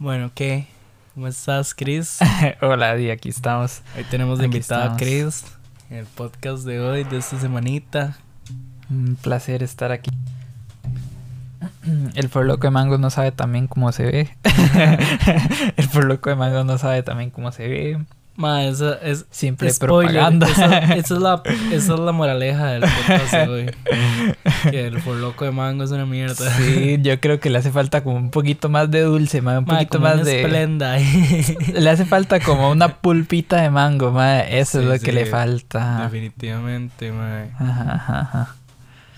Bueno, ¿qué? ¿Cómo estás, Chris? Hola, Di, aquí estamos. Hoy tenemos de invitada a. Chris en el podcast de hoy, de esta semanita. Un placer estar aquí. El forloco de mango no sabe también cómo se ve. El forloco de mango no sabe también cómo se ve. Ma, esa es Siempre spoiler. propaganda. Esa, esa es la, esa es la moraleja del podcast de hoy. Que el forloco de mango es una mierda. Sí, yo creo que le hace falta como un poquito más de dulce, ma, un Ma, poquito como más una de... esplenda. Le hace falta como una pulpita de mango, ma. Eso Sí, es lo sí, que le falta. Definitivamente, ma. Ajá, ajá, ajá.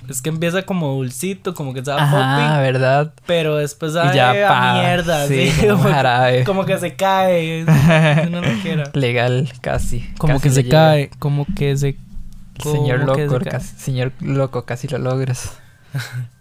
Es que empieza como dulcito, como que sabe a Ajá, poppy, ¿verdad? pero después sabe ya, a mierda. sí, así, como como, que- jarabe. como que se cae. No lo quiera. Legal, casi. Como casi que se llega. cae, como que se... Señor como loco, se casi, señor loco, casi lo logras.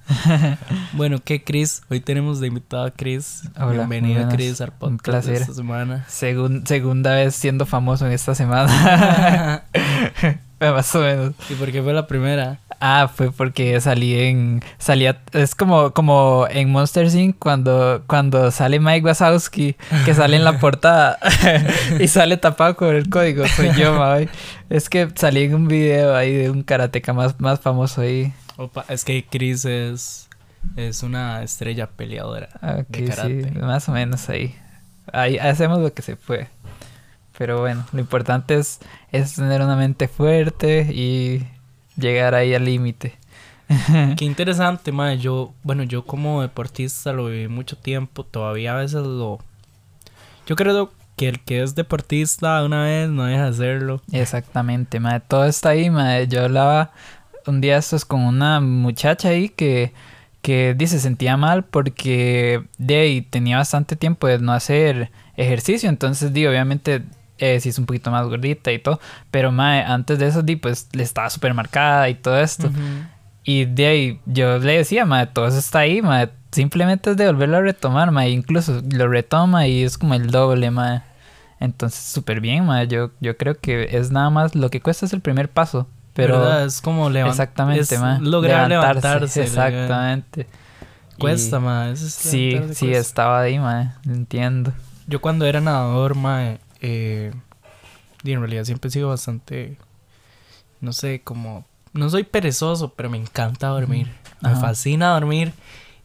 Bueno, ¿qué, Chris? Hoy tenemos de invitado a Chris. Hola, Bienvenido, buenas. Chris, al Un podcast de esta semana. Segun- segunda vez siendo famoso en esta semana. Más o menos. ¿Y por qué fue la primera? Ah, fue porque salí en. Salía. Es como, como en Monster Inc. cuando, cuando sale Mike Wazowski, que sale en la portada y sale tapado con el código. Soy yo. Es que salí en un video ahí de un karateca más, más famoso ahí. Opa, es que Chris es, es una estrella peleadora Ok, de karate. sí, más o menos ahí. Ahí hacemos lo que se puede. Pero bueno, lo importante es, es tener una mente fuerte y llegar ahí al límite. Qué interesante, madre. Yo, bueno, yo como deportista lo viví mucho tiempo. Todavía a veces lo... Yo creo que el que es deportista una vez no deja de hacerlo. Exactamente, madre. Todo está ahí, madre. Yo hablaba un día estos con una muchacha ahí que, que dice sentía mal porque de ahí tenía bastante tiempo de no hacer ejercicio. Entonces, di, obviamente eh, hizo un poquito más gordita y todo. Pero, madre, antes de eso, di, pues le estaba súper marcada y todo esto. Ujú. Y de ahí yo le decía, madre, todo eso está ahí, madre. Simplemente es de volverlo a retomar, madre. Incluso lo retoma y es como el doble, madre. Entonces, súper bien, madre. Yo, yo creo que es nada más lo que cuesta es el primer paso. Pero ¿Verdad? Es como levantar. exactamente, es ma. Lograr levantarse. Exactamente. Cuesta, Y- ma. eso es Sí, levantarse sí, cuesta. estaba ahí, madre. Entiendo. Yo cuando era nadador, mae, eh, y en realidad siempre he sido bastante, no sé, como, no soy perezoso, pero me encanta dormir. Me fascina dormir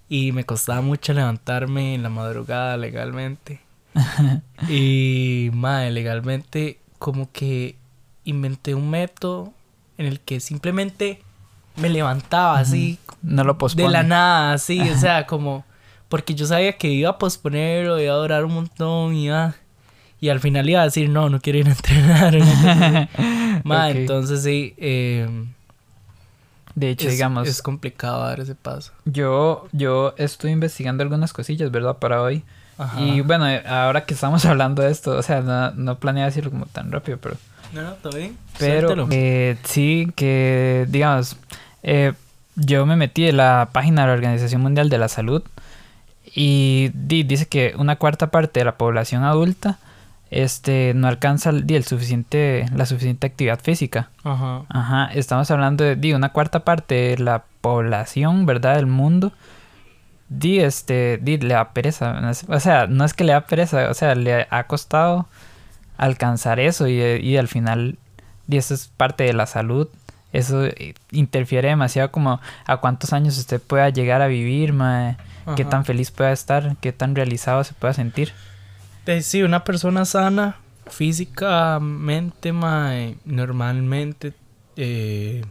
y me costaba mucho levantarme en la madrugada legalmente. y, mae, legalmente como que inventé un método en el que simplemente me levantaba así No lo pospone. de la nada, así, o sea, como porque yo sabía que iba a posponerlo, iba a durar un montón, iba y al final iba a decir, no, no quiero ir a entrenar. Ma, entonces sí, eh, De hecho, es, digamos, es complicado dar ese paso. yo, yo estoy investigando algunas cosillas, ¿verdad? Para hoy. Ajá. Y bueno, eh, ahora que estamos hablando de esto, o sea, no, no planeé decirlo como tan rápido, pero... no, no, todo bien. Pero eh, sí que, digamos, eh, yo me metí en la página de la Organización Mundial de la Salud y di- dice que una cuarta parte de la población adulta este, no alcanza el, suficiente, la suficiente actividad física. Ajá. Ajá, estamos hablando de di, una cuarta parte de la población, ¿verdad? Del mundo. Di, este, di, le da pereza. O sea, no es que le da pereza, o sea, le ha costado alcanzar eso y, y al final, di, eso es parte de la salud. Eso eh, interfiere demasiado como a cuántos años usted pueda llegar a vivir, mae, qué tan feliz pueda estar, qué tan realizado se pueda sentir. Sí, una persona sana físicamente, normalmente, eh,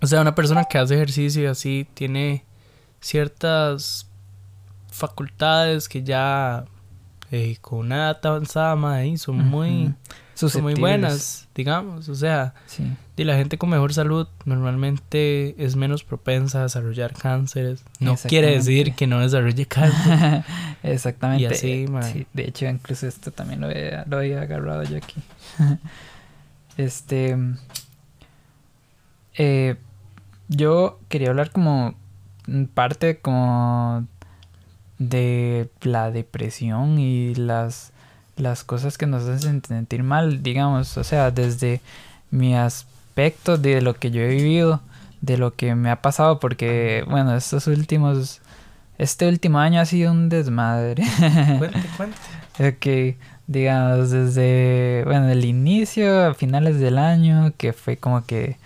o sea, una persona que hace ejercicio y así tiene ciertas facultades que ya eh, con una edad avanzada, mae, son muy. Son muy buenas, digamos, o sea, Sí. y la gente con mejor salud normalmente es menos propensa a desarrollar cánceres. No quiere decir que no desarrolle cáncer. Exactamente. Y así, sí, de hecho, incluso esto también lo había agarrado yo aquí. este. eh, yo quería hablar como parte como de la depresión y las, las cosas que nos hacen sentir mal, digamos, o sea, desde mi aspecto de lo que yo he vivido, de lo que me ha pasado, porque, bueno, estos últimos Este último año ha sido un desmadre. Cuente, cuente. ok, digamos, desde, bueno, el inicio, a finales del año, que fue como que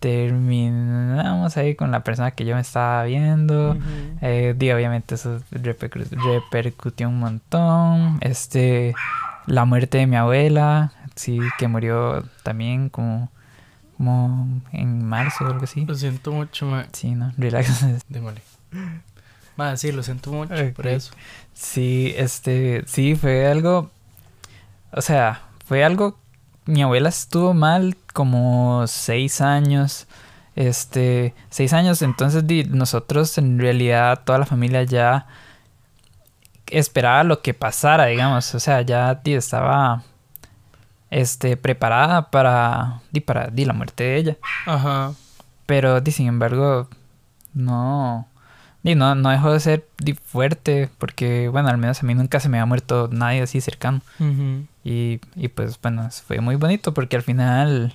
terminamos ahí con la persona que yo me estaba viendo. Eh, di, obviamente eso repercu- repercutió un montón. Este, la muerte de mi abuela, sí, que murió también como, como en marzo o algo así. Lo siento mucho, ma. Sí, no, relax. Démosle. Ma, sí, lo siento mucho por eso. Sí, este, sí, fue algo, o sea, fue algo, mi abuela estuvo mal como seis años, este, seis años, entonces nosotros en realidad, toda la familia ya esperaba lo que pasara, digamos, o sea, ya estaba, este, preparada para, di, para, di, la muerte de ella. Ajá. Pero, di, sin embargo, no. Di, no, no dejó de ser di, fuerte. Porque, bueno, al menos a mí nunca se me ha muerto nadie así cercano. Y, y pues, bueno, fue muy bonito porque al final.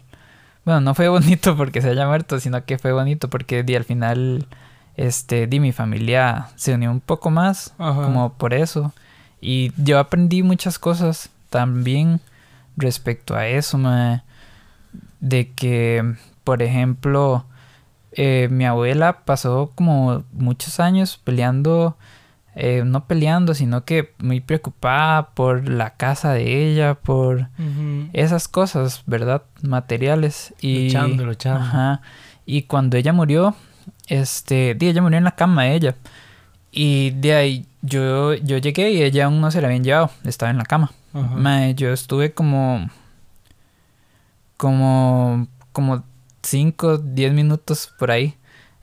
Bueno, no fue bonito porque se haya muerto, sino que fue bonito porque di, al final. Este, di, mi familia se unió un poco más. Ajá. Como por eso. Y yo aprendí muchas cosas también respecto a eso, mae. De que, por ejemplo, eh, mi abuela pasó como muchos años peleando, eh, no peleando, sino que muy preocupada por la casa de ella, por esas cosas, ¿verdad? Materiales. Y, Luchando, luchando. Ajá. Y cuando ella murió, este, ella murió en la cama de ella. Y de ahí yo, yo llegué y ella aún no se la habían llevado, estaba en la cama. Mae, yo estuve como. como. como 5, 10 minutos por ahí.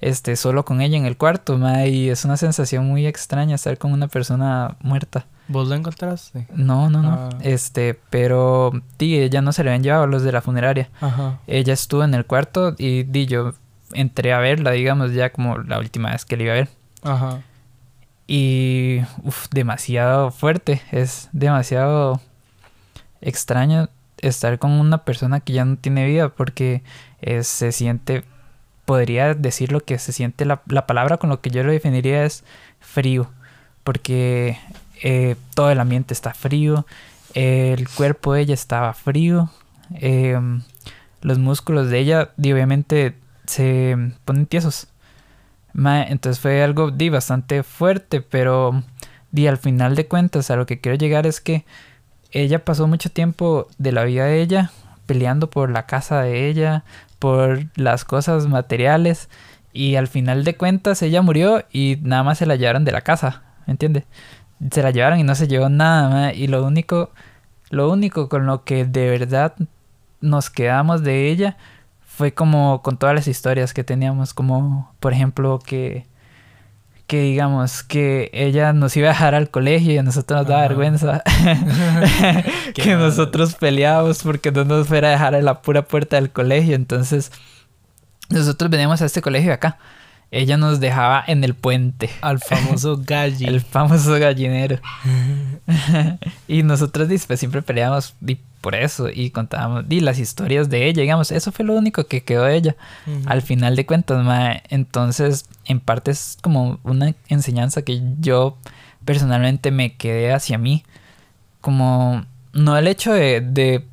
Este, solo con ella en el cuarto, y es una sensación muy extraña estar con una persona muerta. ¿Vos lo encontraste? No, no, no. Ah. Este, pero di, ella no se le habían llevado los de la funeraria. Ajá. Ella estuvo en el cuarto y di, yo entré a verla, digamos, ya como la última vez que la iba a ver. Ajá. Y, uff, demasiado fuerte. Es demasiado extraño estar con una persona que ya no tiene vida porque eh, se siente, podría decir lo que se siente, la, la palabra con lo que yo lo definiría es frío. Porque eh, todo el ambiente está frío, el cuerpo de ella estaba frío, eh, los músculos de ella, obviamente, se ponen tiesos. Entonces fue algo di, bastante fuerte, pero di, al final de cuentas a lo que quiero llegar es que ella pasó mucho tiempo de la vida de ella peleando por la casa de ella, por las cosas materiales y al final de cuentas ella murió y nada más se la llevaron de la casa, ¿me entiendes? Se la llevaron y no se llevó nada ma, y lo único lo único con lo que de verdad nos quedamos de ella fue como con todas las historias que teníamos, como por ejemplo que, que digamos que ella nos iba a dejar al colegio y a nosotros nos daba vergüenza que mal. nosotros peleábamos porque no nos fuera a dejar en la pura puerta del colegio. Entonces nosotros veníamos a este colegio de acá. Ella nos dejaba en el puente, Al famoso galli. el famoso gallinero. y nosotros pues, siempre peleábamos por eso y contábamos di, las historias de ella, digamos, eso fue lo único que quedó de ella. Al final de cuentas, mae, entonces en parte es como una enseñanza que yo personalmente me quedé hacia mí. Como no el hecho de, de,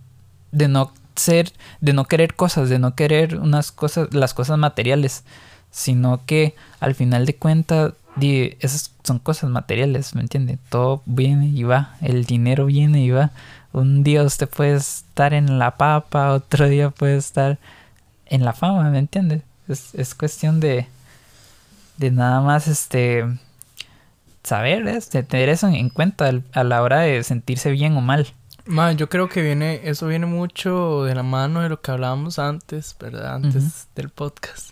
de no ser, de no querer cosas, de no querer unas cosas, las cosas materiales, sino que al final de cuentas, esas son cosas materiales, ¿me entiende? Todo viene y va, el dinero viene y va. Un día usted puede estar en la papa, otro día puede estar en la fama, ¿me entiendes? Es, es cuestión de, de nada más este saber, de tener eso en cuenta a la hora de sentirse bien o mal. Ma, yo creo que viene, eso viene mucho de la mano de lo que hablábamos antes, ¿verdad? Antes del podcast.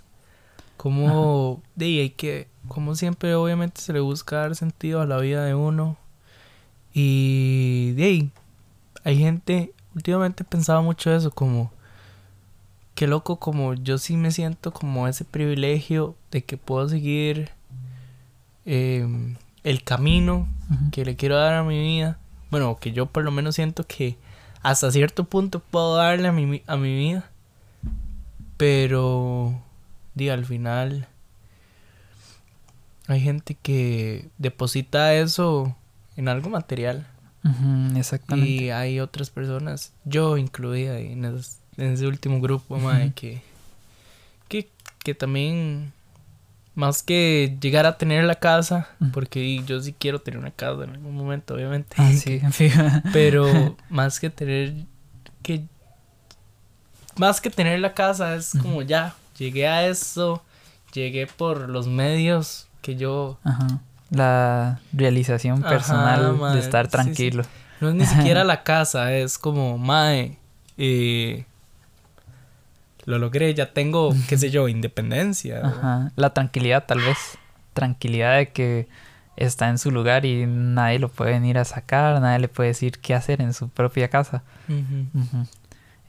Como, de hay que, como siempre, obviamente se le busca dar sentido a la vida de uno. Y de hay gente, últimamente he pensado mucho eso, como, qué loco, como yo sí me siento como ese privilegio de que puedo seguir em, el camino que le quiero dar a mi vida. Bueno, que yo por lo menos siento que hasta cierto punto puedo darle a mi, a mi vida. Pero, di, al final, hay gente que deposita eso en algo material. Exactamente. Y hay otras personas, yo incluida en, ese último grupo, mae, Ujú. que, que, que también, más que llegar a tener la casa, porque yo sí quiero tener una casa en algún momento, obviamente. Ah, sí. Pero más que tener que más que tener la casa es como ya llegué a eso, llegué por los medios que yo Ajá. La realización Ajá, personal mae, de estar sí, sí. tranquilo. no es ni siquiera la casa, es como mae eh, lo logré, ya tengo, qué sé yo, independencia. Ajá. La tranquilidad, tal vez. Tranquilidad de que está en su lugar y nadie lo puede venir a sacar, nadie le puede decir qué hacer en su propia casa.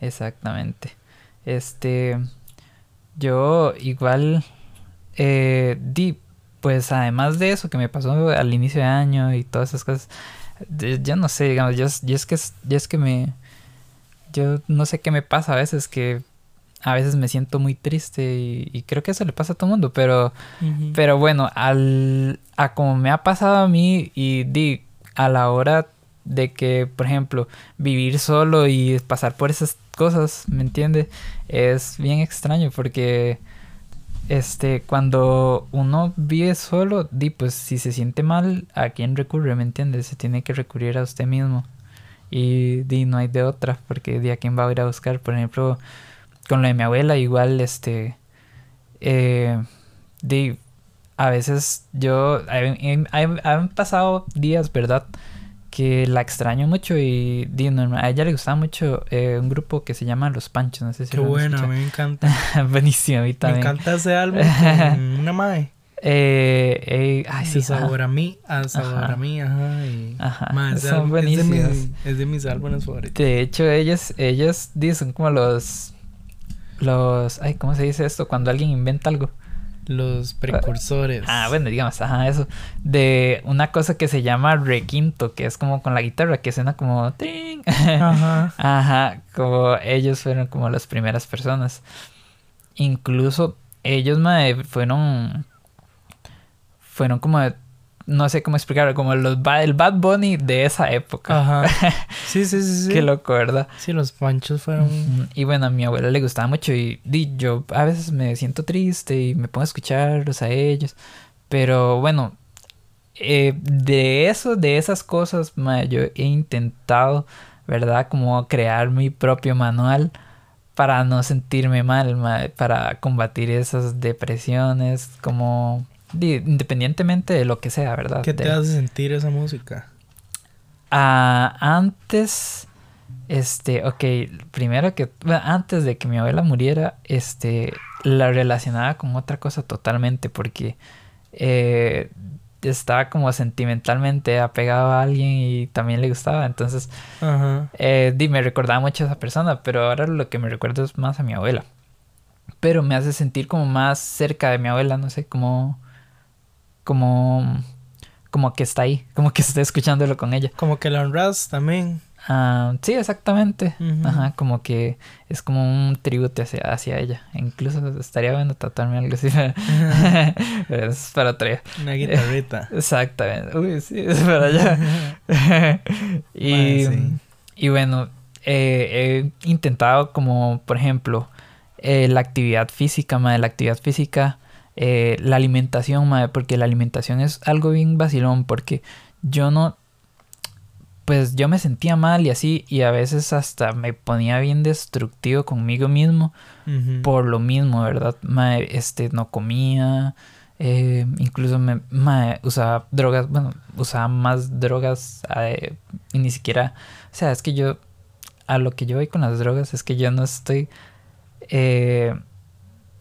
Exactamente. Este, yo igual, eh, di, pues además de eso que me pasó al inicio de año y todas esas cosas, yo no sé, digamos, yo, es- yo es que, yo es que me, yo no sé qué me pasa a veces que a veces me siento muy triste y, y creo que eso le pasa a todo el mundo, pero pero bueno, al, a como me ha pasado a mí y di, a la hora de que, por ejemplo, vivir solo y pasar por esas cosas, ¿me entiendes? Es bien extraño porque este cuando uno vive solo, di pues si se siente mal, ¿a quién recurre? ¿Me entiendes? Se tiene que recurrir a usted mismo. Y di no hay de otra, porque de a quién va a ir a buscar, por ejemplo, con lo de mi abuela igual este eh, di, a veces yo han pasado días, ¿verdad? Que la extraño mucho y di, normal- a ella le gustaba mucho eh, un grupo que se llama Los Panchos, no sé si Qué lo bueno, me encanta. Buenísimo, a mí Me también. encanta ese álbum con una mae. Eh, eh, ay, sí, sabor ajá. a mí, a sabor Ajá. a mí, ajá. Y, Ajá, son es de, mis, es de mis álbumes favoritos. De hecho, ellos, ellos di, son como los, los, ay, ¿cómo se dice esto? Cuando alguien inventa algo. Los precursores. Ah, bueno, digamos, ajá, eso. De una cosa que se llama requinto, que es como con la guitarra, que suena como... ting. Ajá. Ajá, como ellos fueron como las primeras personas. Incluso ellos mae, fueron... Fueron como... No sé cómo explicarlo, como los el Bad Bunny de esa época. Ajá. Sí, sí, sí, sí. Qué loco, ¿verdad? Sí, los panchos fueron. Y bueno, a mi abuela le gustaba mucho y, di, yo a veces me siento triste y me pongo a escucharlos a ellos. Pero bueno, eh, de eso, de esas cosas, ma, yo he intentado, ¿verdad? Como crear mi propio manual para no sentirme mal, ma, para combatir esas depresiones, como independientemente de lo que sea, ¿verdad? ¿Qué De- te hace sentir esa música? Ah, antes, este, ok, primero que, bueno, antes de que mi abuela muriera, este, la relacionaba con otra cosa totalmente, porque eh, estaba como sentimentalmente apegado a alguien y también le gustaba, entonces, Ajá. eh, di, me recordaba mucho a esa persona, pero ahora lo que me recuerdo es más a mi abuela. Pero me hace sentir como más cerca de mi abuela, no sé, como, como, como que está ahí, como que estoy escuchándolo con ella. Como que la honras también. Ah, sí, exactamente. Ajá, como que es como un tributo hacia, hacia ella. E incluso estaría bueno tatuarme algo así. Pero es para otro día. Una guitarrita. Exactamente. Uy, sí, es para allá. y, sí. y bueno, eh, he intentado como, por ejemplo, eh, la actividad física, madre, la actividad física, eh, la alimentación, madre, porque la alimentación es algo bien vacilón, porque yo no, pues yo me sentía mal y así, y a veces hasta me ponía bien destructivo conmigo mismo por lo mismo, ¿verdad? Mae, este, no comía, eh, incluso me, usaba drogas, bueno, usaba más drogas eh, y ni siquiera, o sea, es que yo, a lo que yo voy con las drogas es que yo no estoy, eh,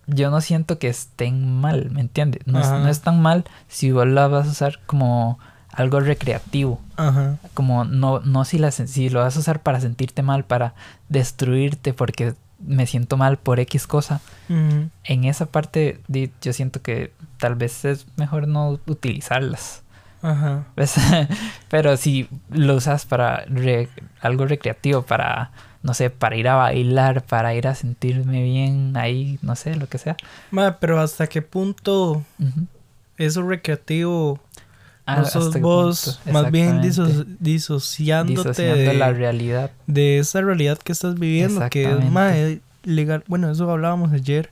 yo no siento que estén mal, ¿me entiendes? No, es, Ajá. no es tan mal si vos la vas a usar como algo recreativo Ajá. como no, no si, la, si lo vas a usar para sentirte mal, para destruirte porque me siento mal por X cosa, en esa parte yo siento que tal vez es mejor no utilizarlas. Ajá. ¿ves? Pero si lo usas para re- algo recreativo, para, no sé, para ir a bailar, para ir a sentirme bien ahí, no sé, lo que sea. Mae, pero ¿hasta qué punto Ujú. eso recreativo. Ah, no sos vos, más bien diso- disociándote Disociando de, la realidad. de esa realidad que estás viviendo, que es mae, legal. Bueno, eso hablábamos ayer.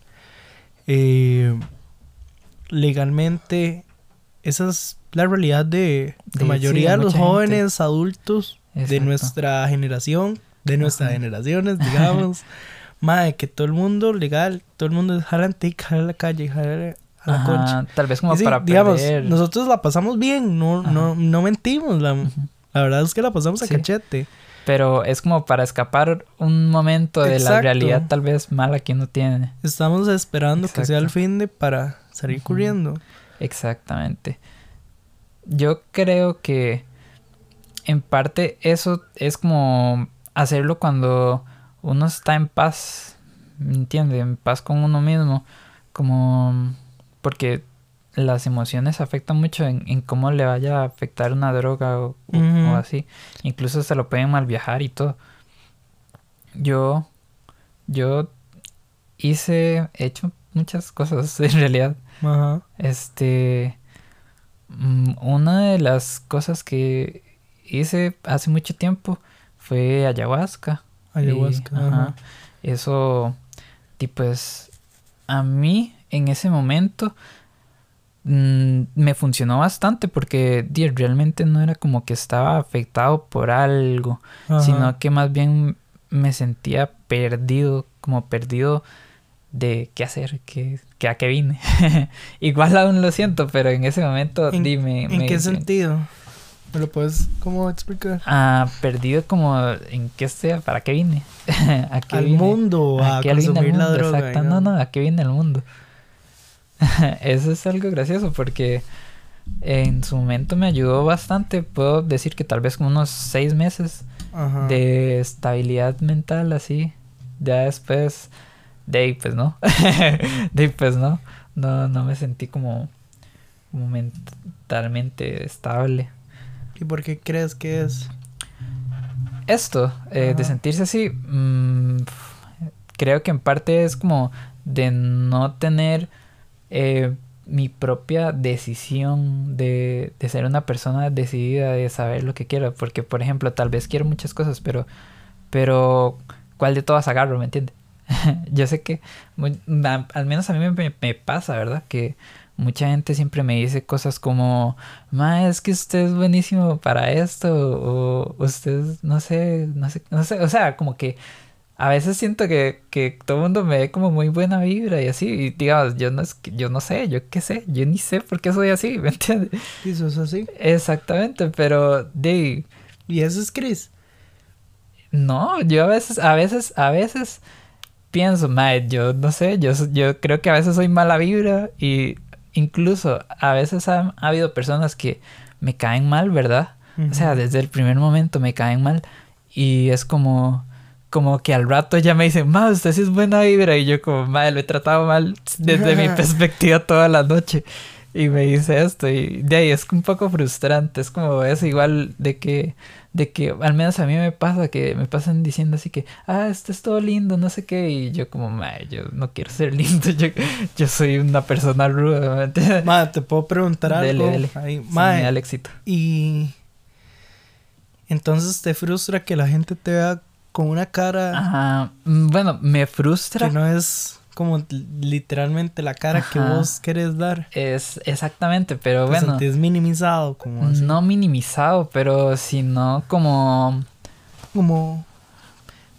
Eh, legalmente, esa es la realidad de la mayoría sí, de los gente. jóvenes adultos de nuestra generación, de nuestras generaciones, digamos. Mae, que todo el mundo legal, todo el mundo es jalante, jala a la calle, jala a la concha. Tal vez como sí, para digamos, perder. nosotros la pasamos bien, no, Ajá. no, no mentimos, la, la verdad es que la pasamos a Sí. cachete. Pero es como para escapar un momento de la realidad tal vez mala que uno tiene. Estamos esperando que sea el fin de para salir corriendo. Exactamente. Yo creo que en parte eso es como hacerlo cuando uno está en paz, ¿me entiende? En paz con uno mismo, como porque las emociones afectan mucho en, en cómo le vaya a afectar una droga o, así. Incluso se lo pueden mal viajar y todo. Yo, yo hice, he hecho muchas cosas en realidad. Este. mm, Una de las cosas que hice hace mucho tiempo fue ayahuasca. Ayahuasca. Y, ajá. ajá, Eso, y pues, a mí en ese momento mm, me funcionó bastante porque realmente no era como que estaba afectado por algo, Ajá. sino que más bien me sentía perdido, como perdido de qué hacer, que a qué vine. Igual aún lo siento, pero en ese momento ¿En- dime. ¿En qué sentido? ¿Me lo puedes cómo explicar? Ah, perdido como en qué estoy, para qué vine. ¿A qué Al vine? mundo, a, qué el consumir la mundo? droga. Exacto, no, no, a qué viene el mundo. Eso es algo gracioso porque en su momento me ayudó bastante. Puedo decir que tal vez como unos seis meses Ajá. de estabilidad mental así. Ya después, de ahí pues no. de ahí pues no. No, no me sentí como, como mentalmente estable. ¿Y por qué crees que es? Esto, eh, de sentirse así, mm, creo que en parte es como de no tener eh, mi propia decisión de, de ser una persona decidida, de saber lo que quiero. Porque, por ejemplo, tal vez quiero muchas cosas, pero, pero ¿cuál de todas agarro? ¿Me entiendes? Yo sé que, al menos a mí me, me- me pasa, ¿verdad? Que mucha gente siempre me dice cosas como, ma, es que usted es buenísimo para esto, o usted, no sé, no sé, no sé, o sea, como que a veces siento que, que todo el mundo me ve como muy buena vibra y así, y digamos, yo no, es que- yo no sé, yo qué sé, yo ni sé por qué soy así, ¿me entiendes? ¿Y eso es así? Exactamente, pero de ¿Y eso es Chris? no, yo a veces, a veces, a veces pienso, mae, yo no sé, yo, yo creo que a veces soy mala vibra y incluso a veces ha, ha habido personas que me caen mal, ¿verdad? O sea, desde el primer momento me caen mal y es como, como que al rato ya me dicen, ma, usted sí es buena vibra y yo como, ma, lo he tratado mal desde mi perspectiva toda la noche y me dice esto y de ahí es un poco frustrante, es como eso igual de que, de que al menos a mí me pasa que me pasan diciendo así que, ah, esto es todo lindo, no sé qué y yo como, ma, yo no quiero ser lindo, yo, yo soy una persona ruda. Ma, te puedo preguntar algo. Dele, dele. Sí, éxito. y entonces te frustra que la gente te vea con una cara Ajá, mm, bueno, me frustra. que no es como li- literalmente la cara que vos querés dar. Es exactamente, pero Te bueno, sentís minimizado, como así. no minimizado, pero sino como, Como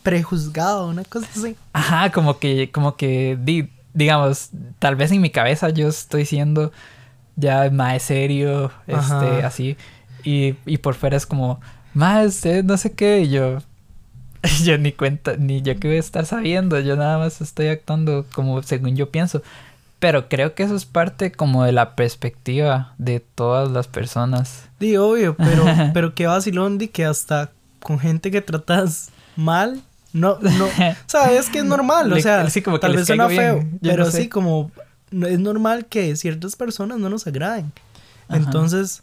prejuzgado, una cosa así. ajá, como que, como que, di- digamos, tal vez en mi cabeza yo estoy siendo ya más serio, este, así, y, y por fuera es como, más no sé qué, y yo, yo ni cuenta, ni yo que voy a estar sabiendo, yo nada más estoy actuando como según yo pienso. Pero creo que eso es parte como de la perspectiva de todas las personas. Di, obvio, pero, pero qué vacilón di que hasta con gente que tratas mal, no, no, sabes que es normal, o Le- sea, sí, como que tal vez suena feo, bien, pero no sé. sí como es normal que ciertas personas no nos agraden. Ajá. Entonces,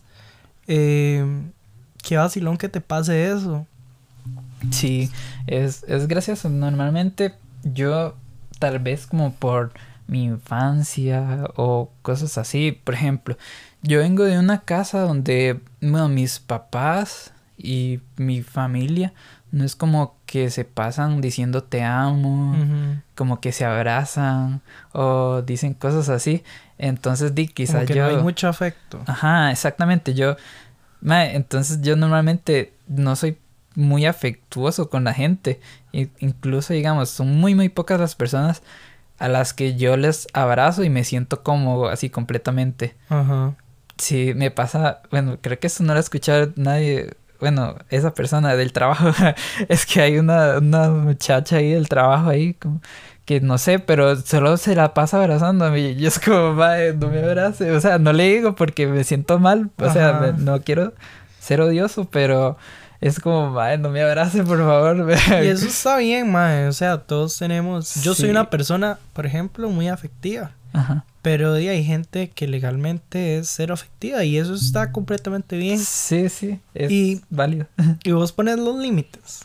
eh, qué vacilón que te pase eso. Sí, es, es gracioso. Normalmente yo, tal vez como por mi infancia o cosas así. Por ejemplo, yo vengo de una casa donde bueno, mis papás y mi familia no es como que se pasan diciendo te amo, como que se abrazan o dicen cosas así. Entonces, di, quizás yo. No hay mucho afecto. Ajá, exactamente. Yo. entonces, yo normalmente no soy muy afectuoso con la gente. incluso, digamos, son muy, muy pocas las personas a las que yo les abrazo y me siento como así completamente. Ajá. Sí, me pasa, bueno, creo que eso no lo ha escuchado nadie, bueno, esa persona del trabajo, es que hay una, una muchacha ahí del trabajo ahí, como, que no sé, pero solo se la pasa abrazándome y yo es como, no me abrace, o sea, no le digo porque me siento mal, o sea, no quiero ser odioso, pero es como, mae, no me abrace, por favor. y eso está bien, mae. O sea, todos tenemos. Yo soy una persona, por ejemplo, muy afectiva. Ajá. Pero hay gente que legalmente es cero afectiva y eso está completamente bien. Sí, sí, es válido. Y vos pones los límites.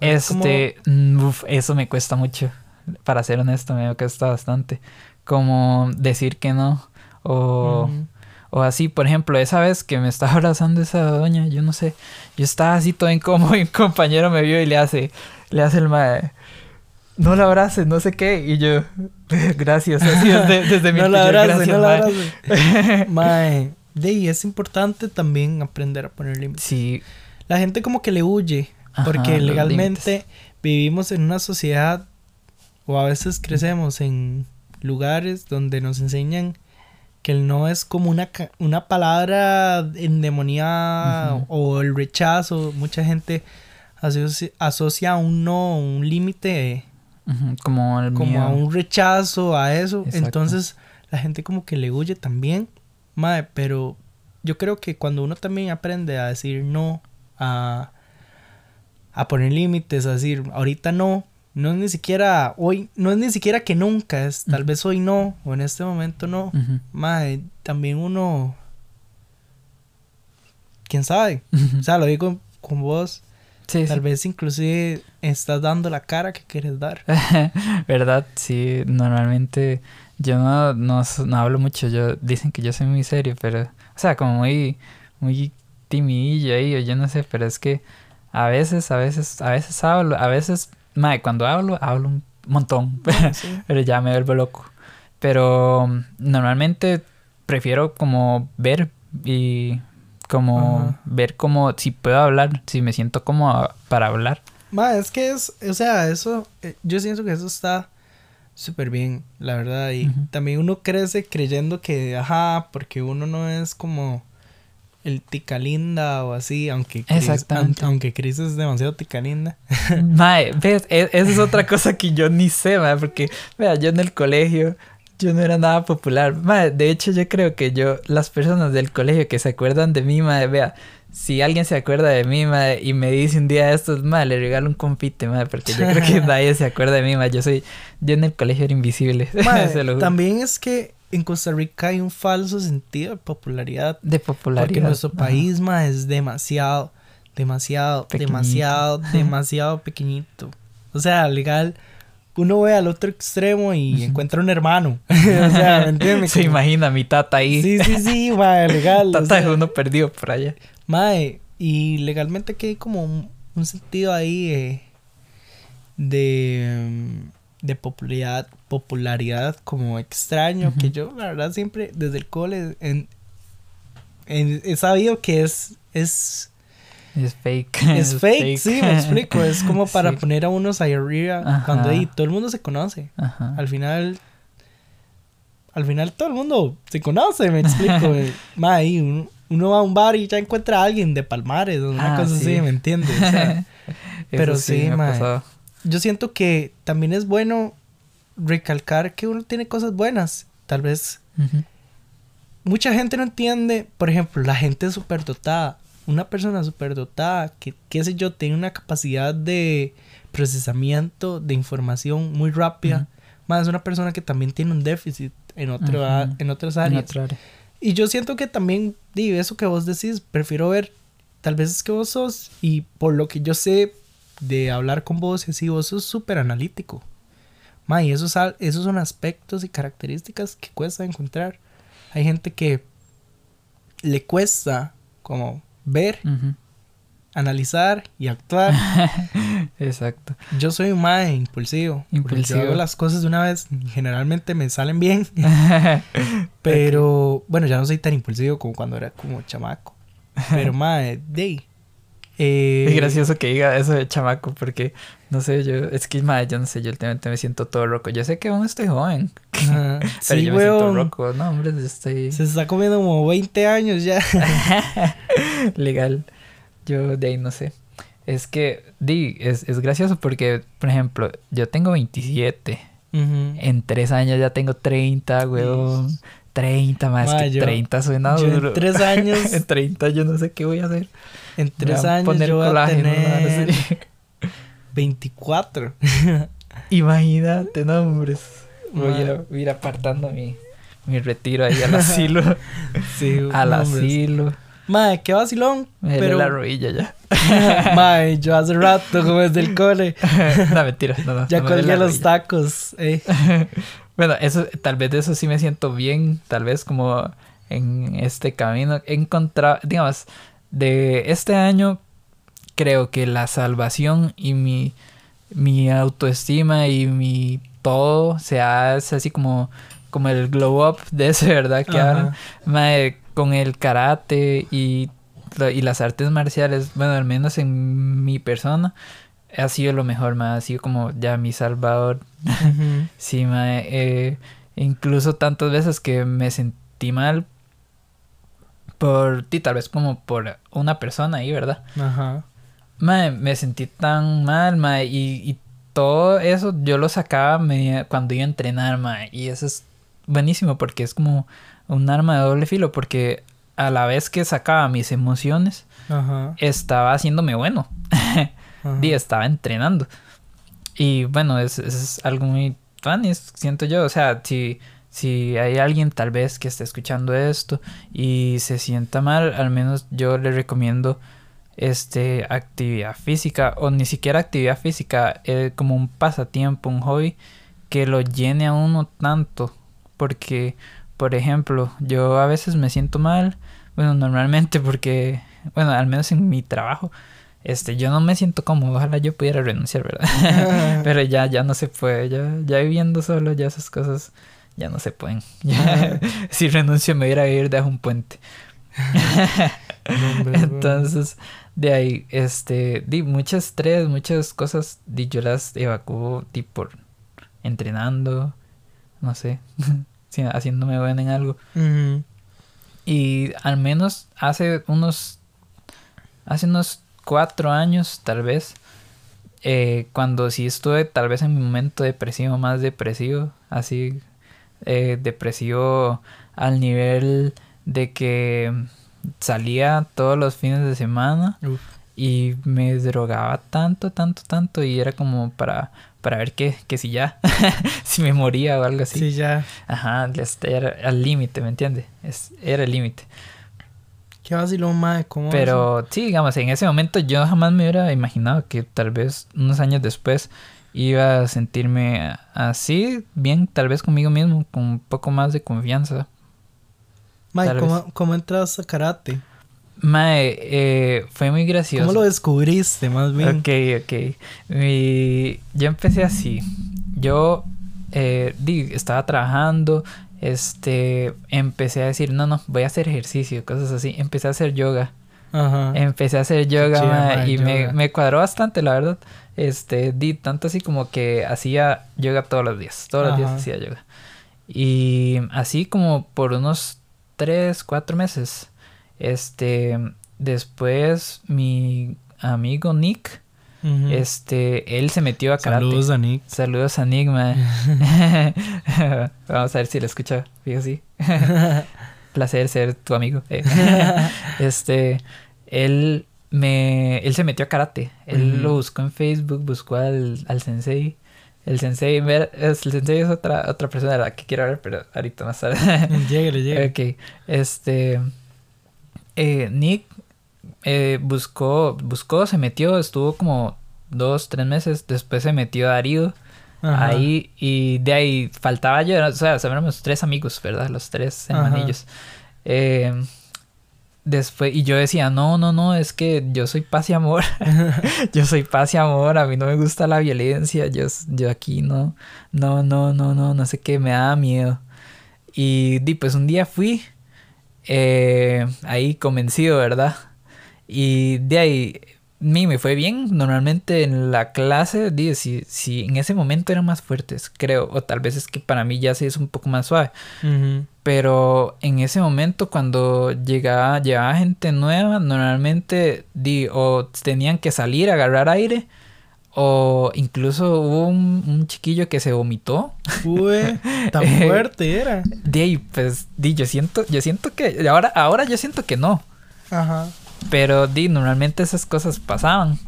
Este, mm, uf, eso me cuesta mucho. Para ser honesto, me cuesta bastante. Como decir que no o... O así, por ejemplo, esa vez que me estaba abrazando esa doña, yo no sé, yo estaba así todo incómodo y un compañero me vio y le hace, le hace el mae, no la abraces, no sé qué, y yo, gracias, así desde, desde mi No la abraces, no la abraces. mae, de es importante también aprender a poner límites. Sí. La gente como que le huye, porque legalmente vivimos en una sociedad, o a veces crecemos en lugares donde nos enseñan que el no es como una, una palabra endemoniada o el rechazo. Mucha gente asocia, a un no, un límite, como, como a un rechazo, a eso. Entonces la gente como que le huye también. Madre, pero yo creo que cuando uno también aprende a decir no, a, a poner límites, a decir ahorita no, no es ni siquiera hoy, no es ni siquiera que nunca, es tal vez hoy no, o en este momento no. también uno, quién sabe, o sea, lo digo con vos. Sí, tal vez inclusive estás dando la cara que quieres dar. ¿Verdad? Sí, normalmente yo no, no, hablo mucho, yo dicen que yo soy muy serio, pero, o sea, como muy, muy timidillo ahí, o yo no sé, pero es que a veces, a veces, a veces hablo, a veces Mae, cuando hablo, hablo un montón. Ah, pero ya me vuelvo loco. Pero um, normalmente prefiero como ver y como ver como si puedo hablar, si me siento como para hablar. Ma, es que es, o sea, eso, eh, yo siento que eso está súper bien, la verdad. Y también uno crece creyendo que, ajá, porque uno no es como el tica linda o así, aunque Chris, aunque Chris es demasiado tica linda. Mae, ves, e, esa es otra cosa que yo ni sé, mae, porque vea, yo en el colegio yo no era nada popular. Mae, de hecho yo creo que yo las personas del colegio que se acuerdan de mí, mae, vea, si alguien se acuerda de mí, mae, y me dice un día de estos, mae, le regalo un confite, mae, porque yo creo que nadie se acuerda de mí, mae. Yo soy yo en el colegio era invisible. también es que en Costa Rica hay un falso sentido de popularidad. De popularidad. Porque nuestro país, es demasiado, demasiado, demasiado, demasiado pequeñito. O sea, legal, uno ve al otro extremo y encuentra un hermano. o sea, ¿me entiendes? Se imagina mi tata ahí. Sí, sí, sí, mae, legal. tata es uno perdido por allá. Mae, y legalmente que hay como un, sentido ahí de de popularidad, popularidad como extraño, que yo la verdad siempre desde el cole en, he sabido que es... Es, es fake. Es, fake, sí, me explico. Es como para poner a unos ahí arriba cuando ahí todo el mundo se conoce. Al final... Al final todo el mundo se conoce, me explico. Ma, ahí uno, va a un bar y ya encuentra a alguien de Palmares o una ah, cosa así, ¿me entiendes? pero sí, sí ma, yo siento que también es bueno recalcar que uno tiene cosas buenas. Tal vez mucha gente no entiende, por ejemplo, la gente superdotada. Una persona superdotada que, qué sé yo, tiene una capacidad de procesamiento de información muy rápida. Más una persona que también tiene un déficit en, otro, en otras áreas. Y yo siento que también, digo, eso que vos decís, prefiero ver, tal vez es que vos sos, y por lo que yo sé de hablar con vos y así, vos sos súper analítico. Ma, y esos, esos son aspectos y características que cuesta encontrar. Hay gente que le cuesta como ver, analizar y actuar. Exacto. Yo soy un mae impulsivo. Impulsivo. Yo hago las cosas de una vez. Generalmente me salen bien. Pero bueno, ya no soy tan impulsivo como cuando era como chamaco. Pero mae, de. Eh, Es gracioso que diga eso de chamaco, porque no sé, yo, es que madre, yo no sé, yo últimamente me siento todo roco. Yo sé que aún estoy joven, pero Sí, yo me siento roco. No, hombre, yo estoy Se está comiendo como 20 años ya. legal. Yo de ahí no sé. Es que, di, es, es gracioso porque, por ejemplo, yo tengo 27. Ujú. En tres años ya tengo 30, weón. 30 más Ma, que yo- 30 suena yo en duro. tres años- en 30 yo no sé qué voy a hacer. En Me tres voy a años poner yo voy a tener así. 24. Imagínate, no, hombres. Voy a, ir, apartando mi, mi retiro ahí al asilo. Sí, al asilo. Mae, qué vacilón. Me Pero, la rodilla ya. mae, yo hace rato, como desde el cole, no, mentira. No, no, ya no colgué los tacos. eh. Bueno, eso, tal vez de eso sí me siento bien, tal vez como en este camino. He encontrado, digamos, de este año, creo que la salvación y mi, mi autoestima y mi todo se hace así como, como el glow up de ese, ¿verdad? Que. Mae, con el karate y, y las artes marciales, bueno, al menos en mi persona, ha sido lo mejor, mae, ha sido como ya mi salvador. Sí, mae, eh, incluso tantas veces que me sentí mal por ti, tal vez como por una persona ahí, ¿verdad? Ajá. Mae, me sentí tan mal, mae, y, y todo eso yo lo sacaba media- cuando iba a entrenar, mae, y eso es buenísimo porque es como un arma de doble filo, porque a la vez que sacaba mis emociones, Ajá. estaba haciéndome bueno. Día estaba entrenando. Y bueno, es, algo muy funny, siento yo. O sea, si, si hay alguien tal vez que esté escuchando esto y se sienta mal, al menos yo le recomiendo este actividad física o ni siquiera actividad física, eh, como un pasatiempo, un hobby que lo llene a uno tanto. Porque, por ejemplo, yo a veces me siento mal, bueno, normalmente porque, bueno, al menos en mi trabajo, este, yo no me siento cómodo, ojalá yo pudiera renunciar, ¿verdad? Pero ya, ya no se puede, ya, ya viviendo solo, ya esas cosas ya no se pueden. Ya, si renuncio me voy a ir debajo un puente. Entonces, de ahí, este, di muchas estrés, muchas cosas, di, yo las evacúo, di, por entrenando, no sé, haciéndome bueno en algo. Ujú. Y al menos hace unos, hace unos cuatro años, tal vez, eh, cuando sí estuve tal vez en mi momento depresivo, más depresivo, así, eh, depresivo al nivel de que salía todos los fines de semana Uf. y me drogaba tanto, tanto, tanto y era como para, para ver que, que si ya, si me moría o algo así. Sí, ya. Ajá, este era al límite, ¿me entiendes? Es, era el límite. Qué vacilón, mae. ¿Cómo Pero sí, digamos, en ese momento yo jamás me hubiera imaginado que tal vez unos años después iba a sentirme así, bien, tal vez conmigo mismo, con un poco más de confianza. Mae, ¿cómo, ¿cómo entras a karate? Mae, eh, fue muy gracioso. ¿Cómo lo descubriste, más bien? Ok, ok. Mi- Yo empecé así. Yo eh, estaba trabajando, este, empecé a decir, no, no, voy a hacer ejercicio, cosas así. Empecé a hacer yoga. Ajá. Empecé a hacer yoga, chido, y me, yoga. me cuadró bastante, la verdad. Este, di tanto así como que hacía yoga todos los días. Todos los días Ajá. hacía yoga. Y así como por unos tres, cuatro meses. Este, después mi amigo Nick, Este, él se metió a karate. Saludos a Nick. Saludos a Nick, mae. Vamos a ver si lo escucha. Sí. Placer ser tu amigo. eh. este, él me, él se metió a karate. Él lo buscó en Facebook, buscó al, al sensei. El sensei, el sensei es otra, otra persona de la que quiero hablar, pero ahorita más tarde. Lléguele, lléguele. Ok, este. eh, Nick eh, buscó, buscó, se metió, estuvo como dos, tres meses. Después se metió a Arido. Ajá. ahí y de ahí faltaba yo, o sea, éramos tres amigos, ¿verdad? Los tres hermanillos. Eh, después, y yo decía, no, no, no, es que yo soy paz y amor. yo soy paz y amor, a mí no me gusta la violencia, yo, yo aquí no, no, no, no, no, no sé qué, me da miedo. Y di, pues un día fui eh, ahí convencido, ¿verdad? Y de ahí mí me fue bien. Normalmente en la clase, di, si, si en ese momento eran más fuertes, creo, o tal vez es que para mí ya se hizo un poco más suave. Pero en ese momento cuando llegaba, llegaba gente nueva, normalmente di, o tenían que salir a agarrar aire, o incluso hubo un, un chiquillo que se vomitó. Ué, tan fuerte era. De ahí, pues, di, yo siento, yo siento que, ahora, ahora yo siento que no. Ajá. Pero di, normalmente esas cosas pasaban.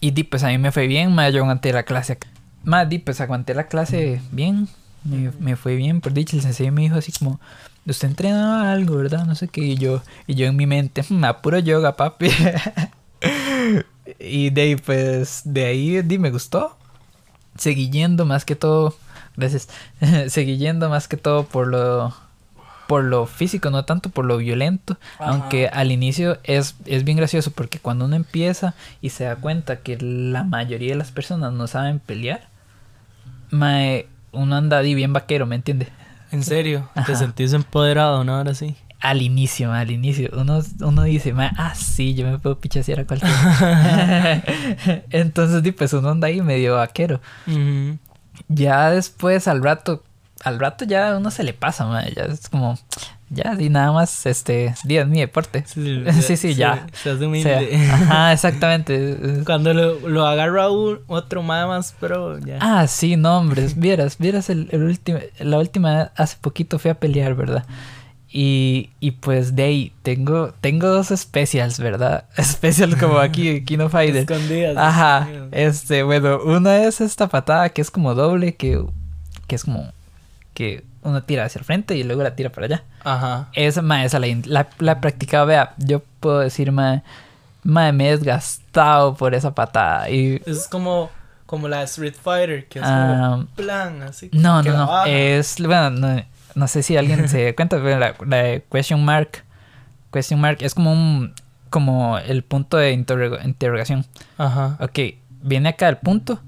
Y di, pues a mí me fue bien, ma, yo aguanté la clase. Más di, pues aguanté la clase bien. Me, me fue bien, por dicho, el sensei me dijo así como, usted entrenaba algo, ¿verdad? No sé qué. Y yo, y yo en mi mente, "Mm, a puro yoga, papi. y de ahí, pues, de ahí, di, me gustó. Seguí yendo más que todo, gracias. Seguí yendo más que todo por lo, por lo físico, no tanto por lo violento. Ajá. Aunque al inicio es, es bien gracioso porque cuando uno empieza y se da cuenta que la mayoría de las personas no saben pelear, mae, uno anda ahí bien vaquero, ¿me entiende? En serio, te Ajá. sentís empoderado, ¿no? Ahora sí. Al inicio, al inicio, uno, uno dice, ah, sí, yo me puedo pichasear a cualquiera. Entonces, pues uno anda ahí medio vaquero. Ujú. Ya después, al rato, al rato ya uno se le pasa, ya es como, ya, di nada más, este, di, es mi deporte. Sí, Sí, sí, ya. Se hace O humilde. sea, ajá, exactamente. Cuando lo, lo agarra un, otro más, más pro, ya. Ah, sí, no, hombre. Vieras, vieras el, el último, la última hace poquito fui a pelear, ¿verdad? Y, y pues de ahí tengo, tengo dos specials, ¿verdad? Specials como aquí, Kino Fighter. Escondidas. Ajá, este, bueno, una es esta patada que es como doble, que, que es como que uno tira hacia el frente y luego la tira para allá. Ajá. Esa, ma, esa la, la, practicado, vea, yo puedo decir, ma, ma, me he desgastado por esa patada. Y Es como, como la Street Fighter, que es Ah, como plan, así. No, no, no. baja. Es, bueno, no, no sé si alguien se da cuenta, pero la, la de question mark, question mark es como un, como el punto de interroga- interrogación. Ajá. Ok, viene acá el punto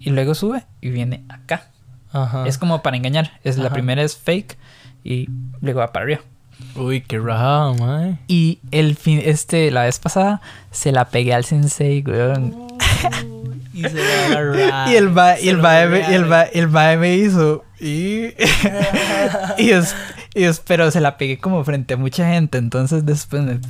y luego sube y viene acá. Ajá. Es como para engañar. Es la primera es fake y luego va para arriba. Uy, qué rajado, mae. Y el fin, este, la vez pasada se la pegué al sensei, weón. Y se va a agarrar. Y el mae, y el me- y el mae, el me hizo. Y. y, es- y es- pero se la pegué como frente a mucha gente. Entonces después me,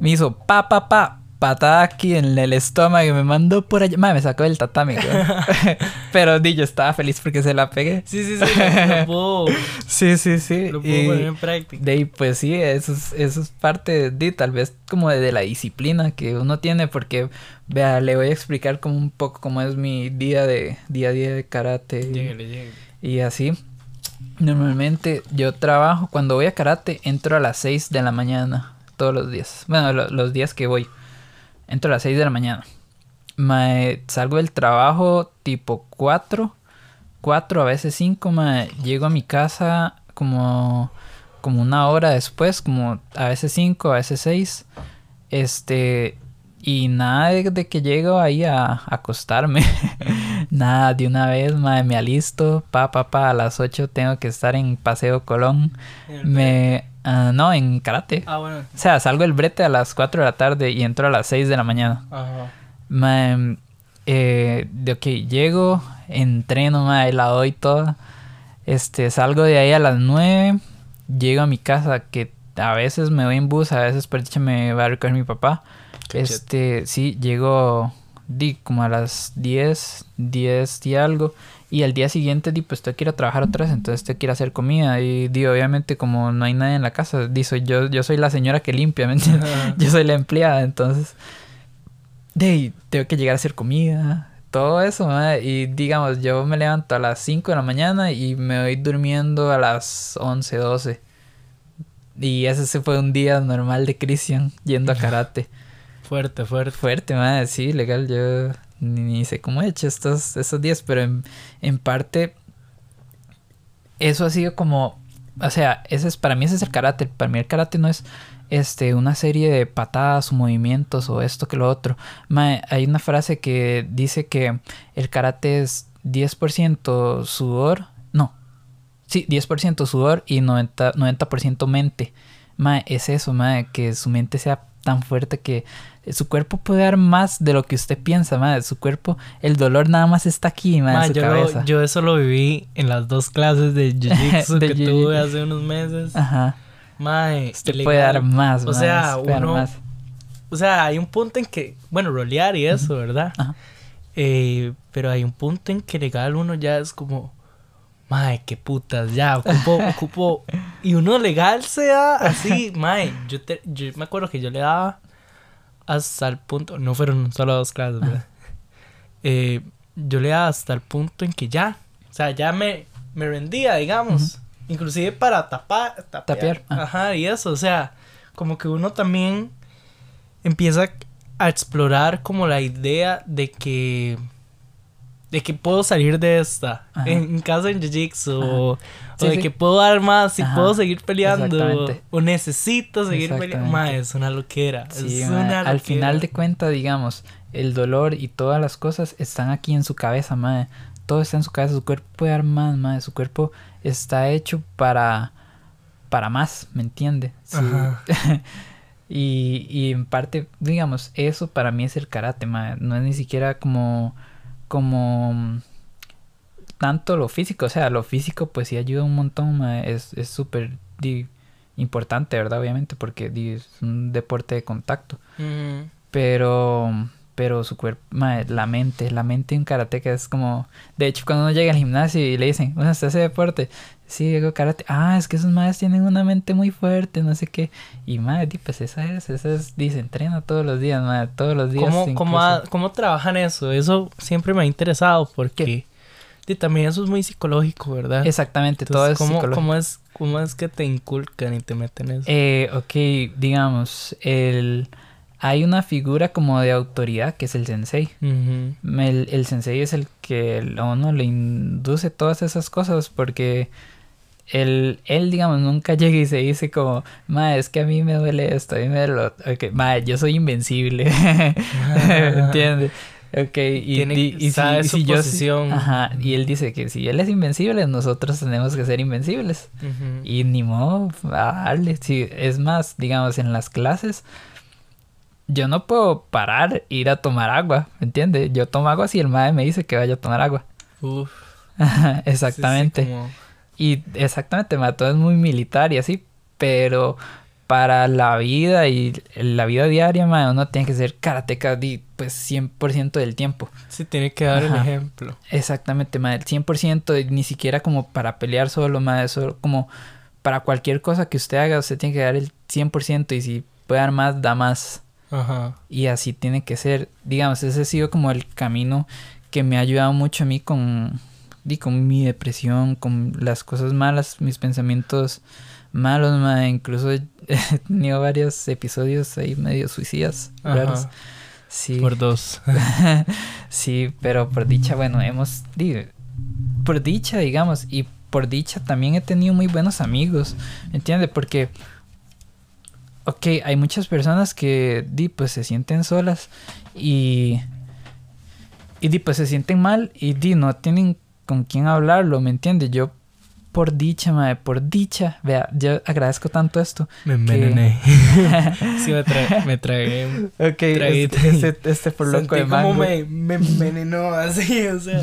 me hizo pa, pa, pa. Patada aquí en el estómago y me mandó por allá. Mae, me sacó del tatami, weón. pero di, yo estaba feliz porque se la pegué. Sí, sí, sí. Lo, lo puedo, Sí, sí, sí. lo puedo Y- poner en práctica. de ahí, pues sí, eso es, eso es parte de tal vez como de, de la disciplina que uno tiene, porque vea, le voy a explicar como un poco cómo es mi día de día a día de karate Lléguele, lléguele. y, así. Normalmente yo trabajo, cuando voy a karate, entro a las 6 de la mañana todos los días. Bueno, lo- los días que voy, entro a las 6 de la mañana. Mae, salgo del trabajo tipo 4, 4 a veces 5, mae, llego a mi casa como, como una hora después, como a veces 5, a veces 6. Este, y nada de, de que llego ahí a, a acostarme. nada, de una vez, mae, me alisto, pa, pa, pa, a las 8 tengo que estar en Paseo Colón. Me, ah, no, en karate. Ah, bueno. O sea, salgo del brete a las 4 de la tarde y entro a las 6 de la mañana. Ajá. Ma, eh, de ok, llego, entreno, ma, y la doy toda. Este, salgo de ahí a las 9, llego a mi casa, que a veces me voy en bus, a veces por dicha me va a recoger mi papá. Qué Este, sí, llego di, como a las 10, 10 y algo. Y al día siguiente, di, pues tengo que ir a trabajar otra vez, entonces tengo que ir a hacer comida. Y di, obviamente, como no hay nadie en la casa, di, soy yo, yo soy la señora que limpia, ¿me entiendes? Yo soy la empleada, entonces. Ahí, tengo que llegar a hacer comida, todo eso, Y digamos, yo me levanto a las 5 de la mañana y me voy durmiendo a las 11, 12. Y ese se fue un día normal de Christian yendo a karate. Fuerte, fuerte. Fuerte, madre, sí, legal. Yo, ni, ni sé cómo he hecho estos, estos días, pero en, en parte eso ha sido como, o sea, ese es, para mí ese es el karate. Para mí el karate no es este, una serie de patadas o movimientos o esto que lo otro. Hay una frase que dice que el karate es 10% sudor, no, sí, 10% sudor y 90%, 90 mente. Es eso, que su mente sea tan fuerte que su cuerpo puede dar más de lo que usted piensa, madre. Su cuerpo, el dolor nada más está aquí, madre, Ma, en su yo, cabeza. yo eso lo viví en las dos clases de jiu-jitsu que jiu- tuve hace unos meses. Ajá. Mae, Usted puede dar más, O madre, sea, uno- más. O sea, hay un punto en que, bueno, rolear y eso, ¿verdad? Ajá. Eh, pero hay un punto en que legal uno ya es como, mae, qué putas, ya, ocupo, ocupo. Y uno legal se da así, mae. Yo, te- yo me acuerdo que yo le daba hasta el punto, no fueron solo dos clases, ¿verdad? Eh, yo le daba hasta el punto en que ya, o sea, ya me, me rendía, digamos. Inclusive para tapar, tapear. Tapear, ah. Ajá, y eso, o sea, como que uno también empieza a explorar como la idea de que de que puedo salir de esta Ajá. en, en caso de jiu-jitsu o, Sí, o de sí. que puedo dar más y Ajá. puedo seguir peleando o necesito seguir peleando. Ma, es una loquera Sí, es una al final de loquera. cuentas, digamos, el dolor y todas las cosas están aquí en su cabeza, madre. Todo está en su cabeza, su cuerpo puede dar más, madre. Su cuerpo está hecho para para más, ¿me entiende? Y, y en parte, digamos, eso para mí es el karate, madre. No es ni siquiera como como mm, tanto lo físico, o sea, lo físico pues sí ayuda un montón, es súper importante, ¿verdad? Obviamente, porque di, es un deporte de contacto. Pero, pero su cuerpo, mae, la mente, la mente en karateca es como, de hecho, cuando uno llega al gimnasio y le dicen, bueno, ¿usted hace deporte? Sí, hago karate. Ah, es que esos madres tienen una mente muy fuerte, no sé qué. Y madre, pues esa es, esa es, dice, entrena todos los días, madre, todos los días. ¿Cómo, cómo, ha- cómo trabajan eso? Eso siempre me ha interesado porque y también eso es muy psicológico, ¿verdad? Exactamente, todo es Entonces, ¿cómo, psicológico. cómo es, ¿Cómo es que te inculcan y te meten eso? Eh, ok, digamos, el, hay una figura como de autoridad que es el sensei. El, el sensei es el que a uno le induce todas esas cosas porque él, él, digamos, nunca llega y se dice como, ma, es que a mí me duele esto, a mí me duele lo otro". Ok, ma, yo soy invencible. ¿Entiendes? Ok, y, Tiene- y sabe si, su si yo... posición. Ajá, y él dice que si él es invencible, nosotros tenemos que ser invencibles. Y ni modo, a darle. Es más, digamos, en las clases, yo no puedo parar ir a tomar agua, ¿me entiendes? Yo tomo agua si el madre me dice que vaya a tomar agua. Uf. Ajá, Sí, sí, exactamente. como- Y exactamente, ma, todo es muy militar y así, pero para la vida y la vida diaria, ma, uno tiene que ser karateca pues 100% del tiempo. Sí, tiene que dar el ejemplo. Exactamente, ma, el 100% y ni siquiera como para pelear solo, ma, eso como para cualquier cosa que usted haga, usted tiene que dar el 100% y si puede dar más, da más. Ajá. Y así tiene que ser. Digamos, ese ha sido como el camino que me ha ayudado mucho a mí con, con mi depresión, con las cosas malas, mis pensamientos malos, ma, incluso he tenido varios episodios ahí medio suicidas, raros. Sí. Por dos. sí, pero por dicha, bueno, hemos... di- por dicha, digamos, y por dicha también he tenido muy buenos amigos, ¿me entiendes? Porque, ok, hay muchas personas que, di, pues se sienten solas y... Y di, pues se sienten mal y di, no tienen con quién hablarlo, ¿me entiendes? Yo, por dicha, madre, por dicha, vea, yo agradezco tanto esto. Me envenené. sí, me, tra me tragué. Ok, este, este, este por loco de mango. como me, me envenenó así, o sea.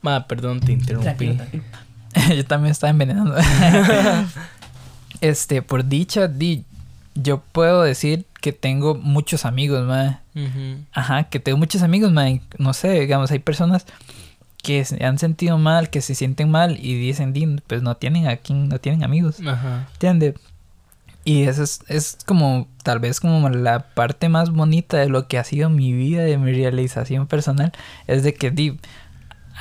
Ma, perdón, te interrumpí. Yo también estaba envenenando. este, por dicha, di, yo puedo decir que tengo muchos amigos, mae. Ujú. Ajá, que tengo muchos amigos, mae. No sé, digamos, hay personas que se han sentido mal, que se sienten mal y dicen, di, pues no tienen a quién, no tienen amigos. Ajá. ¿Entiendes? Y eso es, es como, tal vez como la parte más bonita de lo que ha sido mi vida, de mi realización personal, es de que, di,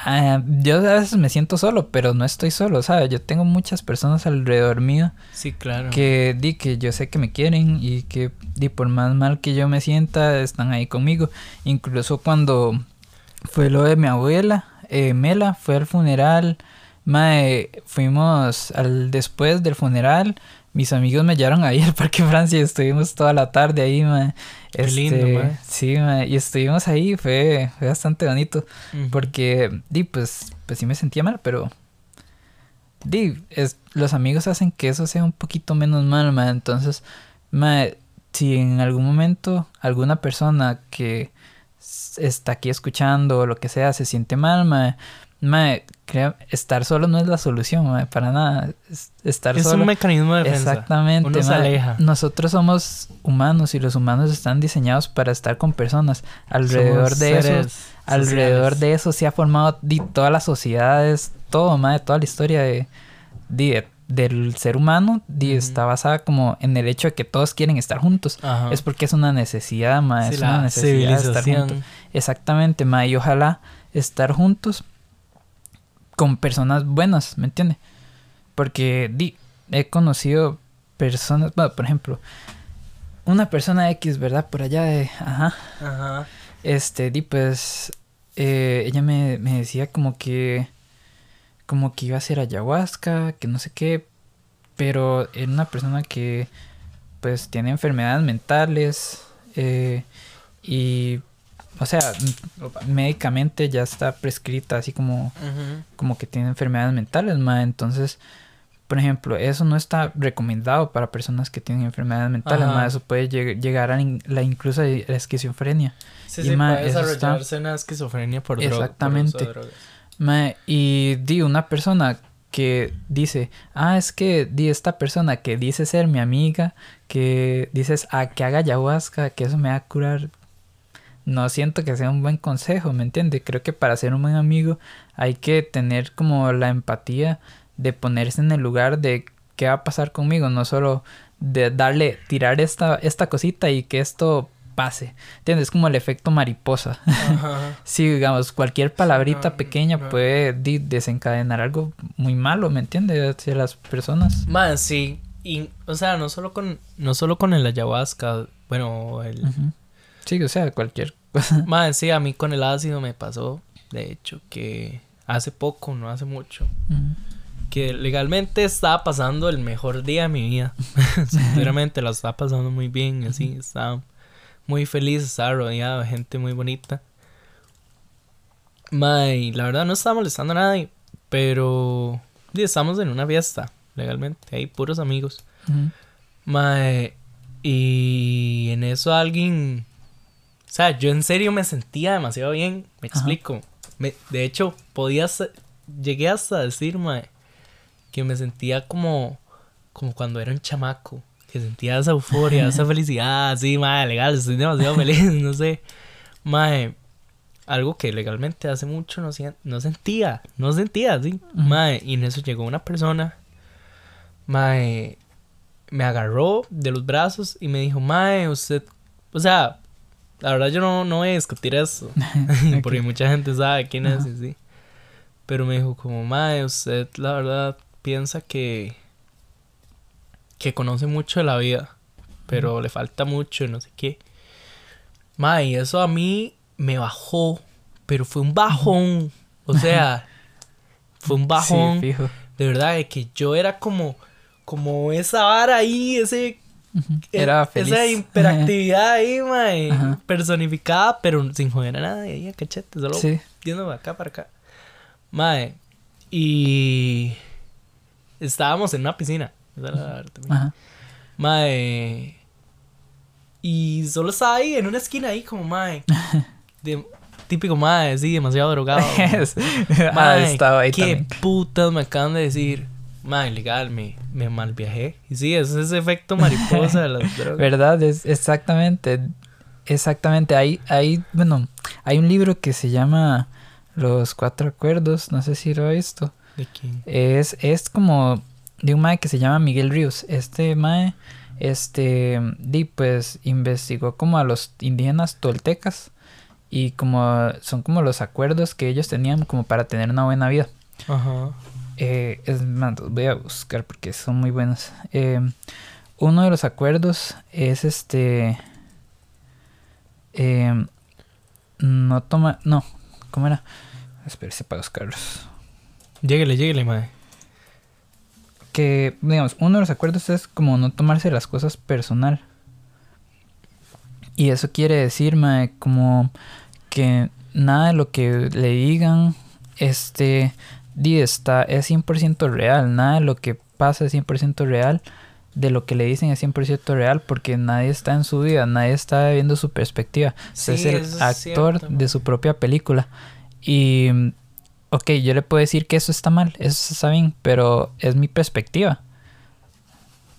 Ah, yo a veces me siento solo, pero no estoy solo, ¿sabes? Yo tengo muchas personas alrededor mío Sí, claro. que di que yo sé que me quieren y que di por más mal que yo me sienta están ahí conmigo. Incluso cuando fue lo de mi abuela, eh, Mela, fue al funeral, mae, fuimos al después del funeral. Mis amigos me llevaron ahí al Parque Francia y estuvimos toda la tarde ahí, mae. Qué lindo, mae. Sí, mae, y estuvimos ahí, fue, fue bastante bonito. Porque, di, pues, pues sí me sentía mal, pero. Di, es, los amigos hacen que eso sea un poquito menos mal, ma. Entonces, ma, si en algún momento alguna persona que está aquí escuchando o lo que sea se siente mal, ma, crea- estar solo no es la solución, para nada. Es- Estar Es solo. un mecanismo de defensa. Exactamente. Uno se ma. aleja. Nosotros somos humanos y los humanos están diseñados para estar con personas. Alrededor Somos de eso, alrededor de eso se ha formado di, todas las sociedades, todo, toda la historia de, del ser humano di, está basada como en el hecho de que todos quieren estar juntos. Ajá. Es porque es una necesidad, Sí, es una necesidad de estar juntos. Exactamente, y ojalá estar juntos con personas buenas, ¿me entiende? Porque di, he conocido personas, bueno, por ejemplo, una persona X, ¿verdad? Por allá de, ajá, Ajá. este, di, pues, eh, ella me, me decía como que, como que iba a hacer ayahuasca, que no sé qué, pero era una persona que, pues, tiene enfermedades mentales, eh, y, o sea, m- médicamente ya está prescrita, así como, como que tiene enfermedades mentales, ma, entonces... Por ejemplo, eso no está recomendado para personas que tienen enfermedades mentales, Ajá. ma, eso puede lleg- llegar a la incluso a la esquizofrenia. Sí, Y, sí, ma, puede eso está- desarrollarse una esquizofrenia por droga. por uso de Exactamente. drogas. Ma, y di una persona que dice, ah, es que di esta persona que dice ser mi amiga, que dices, ah, que haga ayahuasca, que eso me va a curar. No siento que sea un buen consejo, ¿me entiende? Creo que para ser un buen amigo hay que tener como la empatía de ponerse en el lugar de qué va a pasar conmigo, no solo de darle, tirar esta, esta cosita y que esto pase. ¿Entiendes? Es como el efecto mariposa. Ajá. Sí, digamos, cualquier palabrita no, pequeña no. puede desencadenar algo muy malo, ¿me entiendes? Hacia las personas. Más, sí. Y, o sea, no solo con, no solo con el ayahuasca, bueno, el... Sí, o sea, cualquier cosa. Más, sí, a mí con el ácido me pasó, de hecho, que hace poco, no hace mucho, Ujú. que legalmente estaba pasando el mejor día de mi vida. Sinceramente, la estaba pasando muy bien, así, estaba muy feliz, estaba rodeado de gente muy bonita. Mae, la verdad no estaba molestando a nadie, pero sí, estamos en una fiesta, legalmente, hay puros amigos. Ujú. Mae, y en eso alguien. O sea, yo en serio me sentía demasiado bien. Me explico. Me- de hecho, podía. se- Llegué hasta decir, mae, que me sentía como. Como cuando era un chamaco. Que sentía esa euforia, esa felicidad. Así, mae, legal, estoy demasiado feliz, no sé. Mae, algo que legalmente hace mucho no, no sentía. No sentía, así. Ujú. Mae, y en eso llegó una persona. Mae, me agarró de los brazos y me dijo, Mae, usted, o sea, la verdad yo no, no voy a discutir eso, porque mucha gente sabe quién es, y sí. Pero me dijo como, Mae, usted la verdad piensa que, que conoce mucho de la vida, pero le falta mucho, y no sé qué. Mae, y eso a mí me bajó, pero fue un bajón, o sea, fue un bajón Sí, fijo. de verdad, de que yo era como, como esa vara ahí, ese, E- Era feliz. esa hiperactividad ahí, mae, Ajá. personificada, pero sin joder a nadie, ahí cachete, solo Sí. yendo de acá para acá. Mae, y estábamos en una piscina, esa es la verdad también. Ajá. Mae, y solo estaba ahí, en una esquina ahí, como mae, de- típico mae, sí, demasiado drogado. Ah, Mae, estaba ahí ¿Qué también. putas me acaban de decir? Mae, legal, me, me mal viajé. Y sí, ese es ese efecto mariposa de las drogas. ¿Verdad? Es exactamente. Exactamente. Hay, hay, bueno, hay un libro que se llama Los Cuatro Acuerdos. No sé si lo he visto. ¿De quién? Es, es como de un mae que se llama Miguel Ríos. Este mae, este, di, pues investigó como a los indígenas toltecas Y como son como los acuerdos que ellos tenían como para tener una buena vida. Ajá. Eh, es más, los voy a buscar porque son muy buenos. Eh, uno de los acuerdos es este. eh, no toma. No, ¿cómo era? Espérese para buscarlos. Lléguele, lléguele, mae. Que, digamos, uno de los acuerdos es como no tomarse las cosas personal. Y eso quiere decir, mae, como que nada de lo que le digan, este, está, es 100% real. Nada de lo que pasa es 100% real. De lo que le dicen es 100% real porque nadie está en su vida, nadie está viendo su perspectiva. Sí, es el es actor de su propia película. Y, ok, yo le puedo decir que eso está mal, eso está bien, pero es mi perspectiva.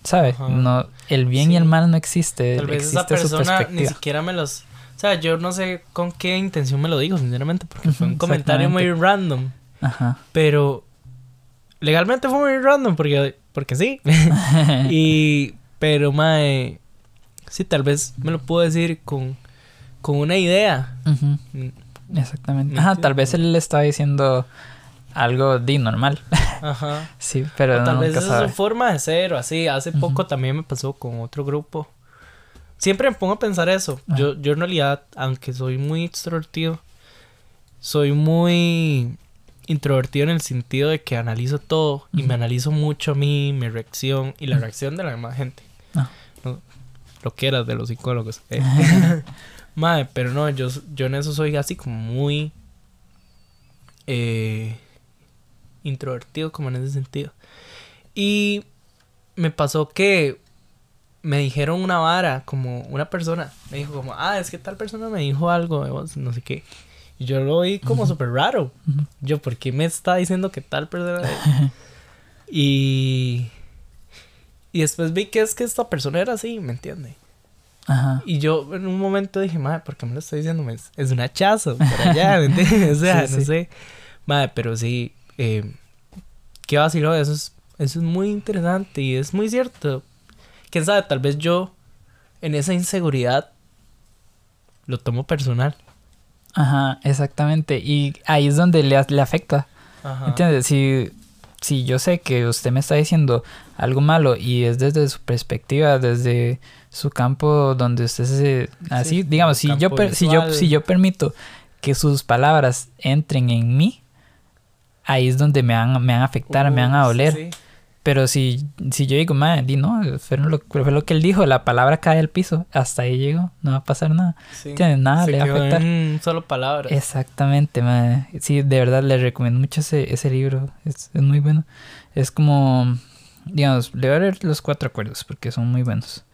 ¿Sabe? Ajá. No, el bien y el mal no existe. Tal vez esa existe persona ni siquiera me los... O sea, yo no sé con qué intención me lo dijo, sinceramente, porque fue un comentario muy random. Ajá. Pero legalmente fue muy random porque, porque sí. y, pero, mae, sí, tal vez me lo puedo decir con, con una idea. Mm, Exactamente. ¿Me Ajá, tal vez él le está diciendo algo de normal. Ajá. sí, pero O tal vez nunca sabe. es su forma de ser o así. Hace poco también me pasó con otro grupo. Siempre me pongo a pensar eso. Yo, yo en realidad, aunque soy muy extrovertido, soy muy introvertido en el sentido de que analizo todo y me analizo mucho a mí, mi reacción y la reacción de la demás gente. Ah. No, lo que eras de los psicólogos. eh. Madre, pero no, yo, yo en eso soy así como muy eh, introvertido como en ese sentido. Y me pasó que me dijeron una vara, como una persona, me dijo como, ah, es que tal persona me dijo algo de vos, no sé qué. Y yo lo vi como Ujú. súper raro. Yo, ¿por qué me está diciendo que tal persona? y... Y después vi que es que esta persona era así, ¿me entiende? Ajá. Y yo en un momento dije, madre, ¿por qué me lo está diciendo? Es, es un hachazo por allá, ¿me entiendes? O sea, Sí, no sí. sé. Madre, pero sí, eh, qué vacilo, eso es, eso es muy interesante y es muy cierto. Quién sabe, tal vez yo en esa inseguridad lo tomo personal. Ajá, exactamente. Y ahí es donde le, le afecta. Ajá. ¿Entiendes? Si, si yo sé que usted me está diciendo algo malo y es desde su perspectiva, desde su campo donde usted se... Así, Sí, digamos, si yo, per- si, yo, si yo permito que sus palabras entren en mí, ahí es donde me van, me van a afectar, me van a doler. sí. Pero si, si yo digo, madre, di no, fue lo, fue lo que él dijo, la palabra cae al piso, hasta ahí llegó, no va a pasar nada. Sí. Nada le va a afectar. en solo palabras. Exactamente, madre. Sí, de verdad le recomiendo mucho ese, ese libro. Es, es muy bueno. Es como, digamos, le voy a leer los cuatro acuerdos porque son muy buenos.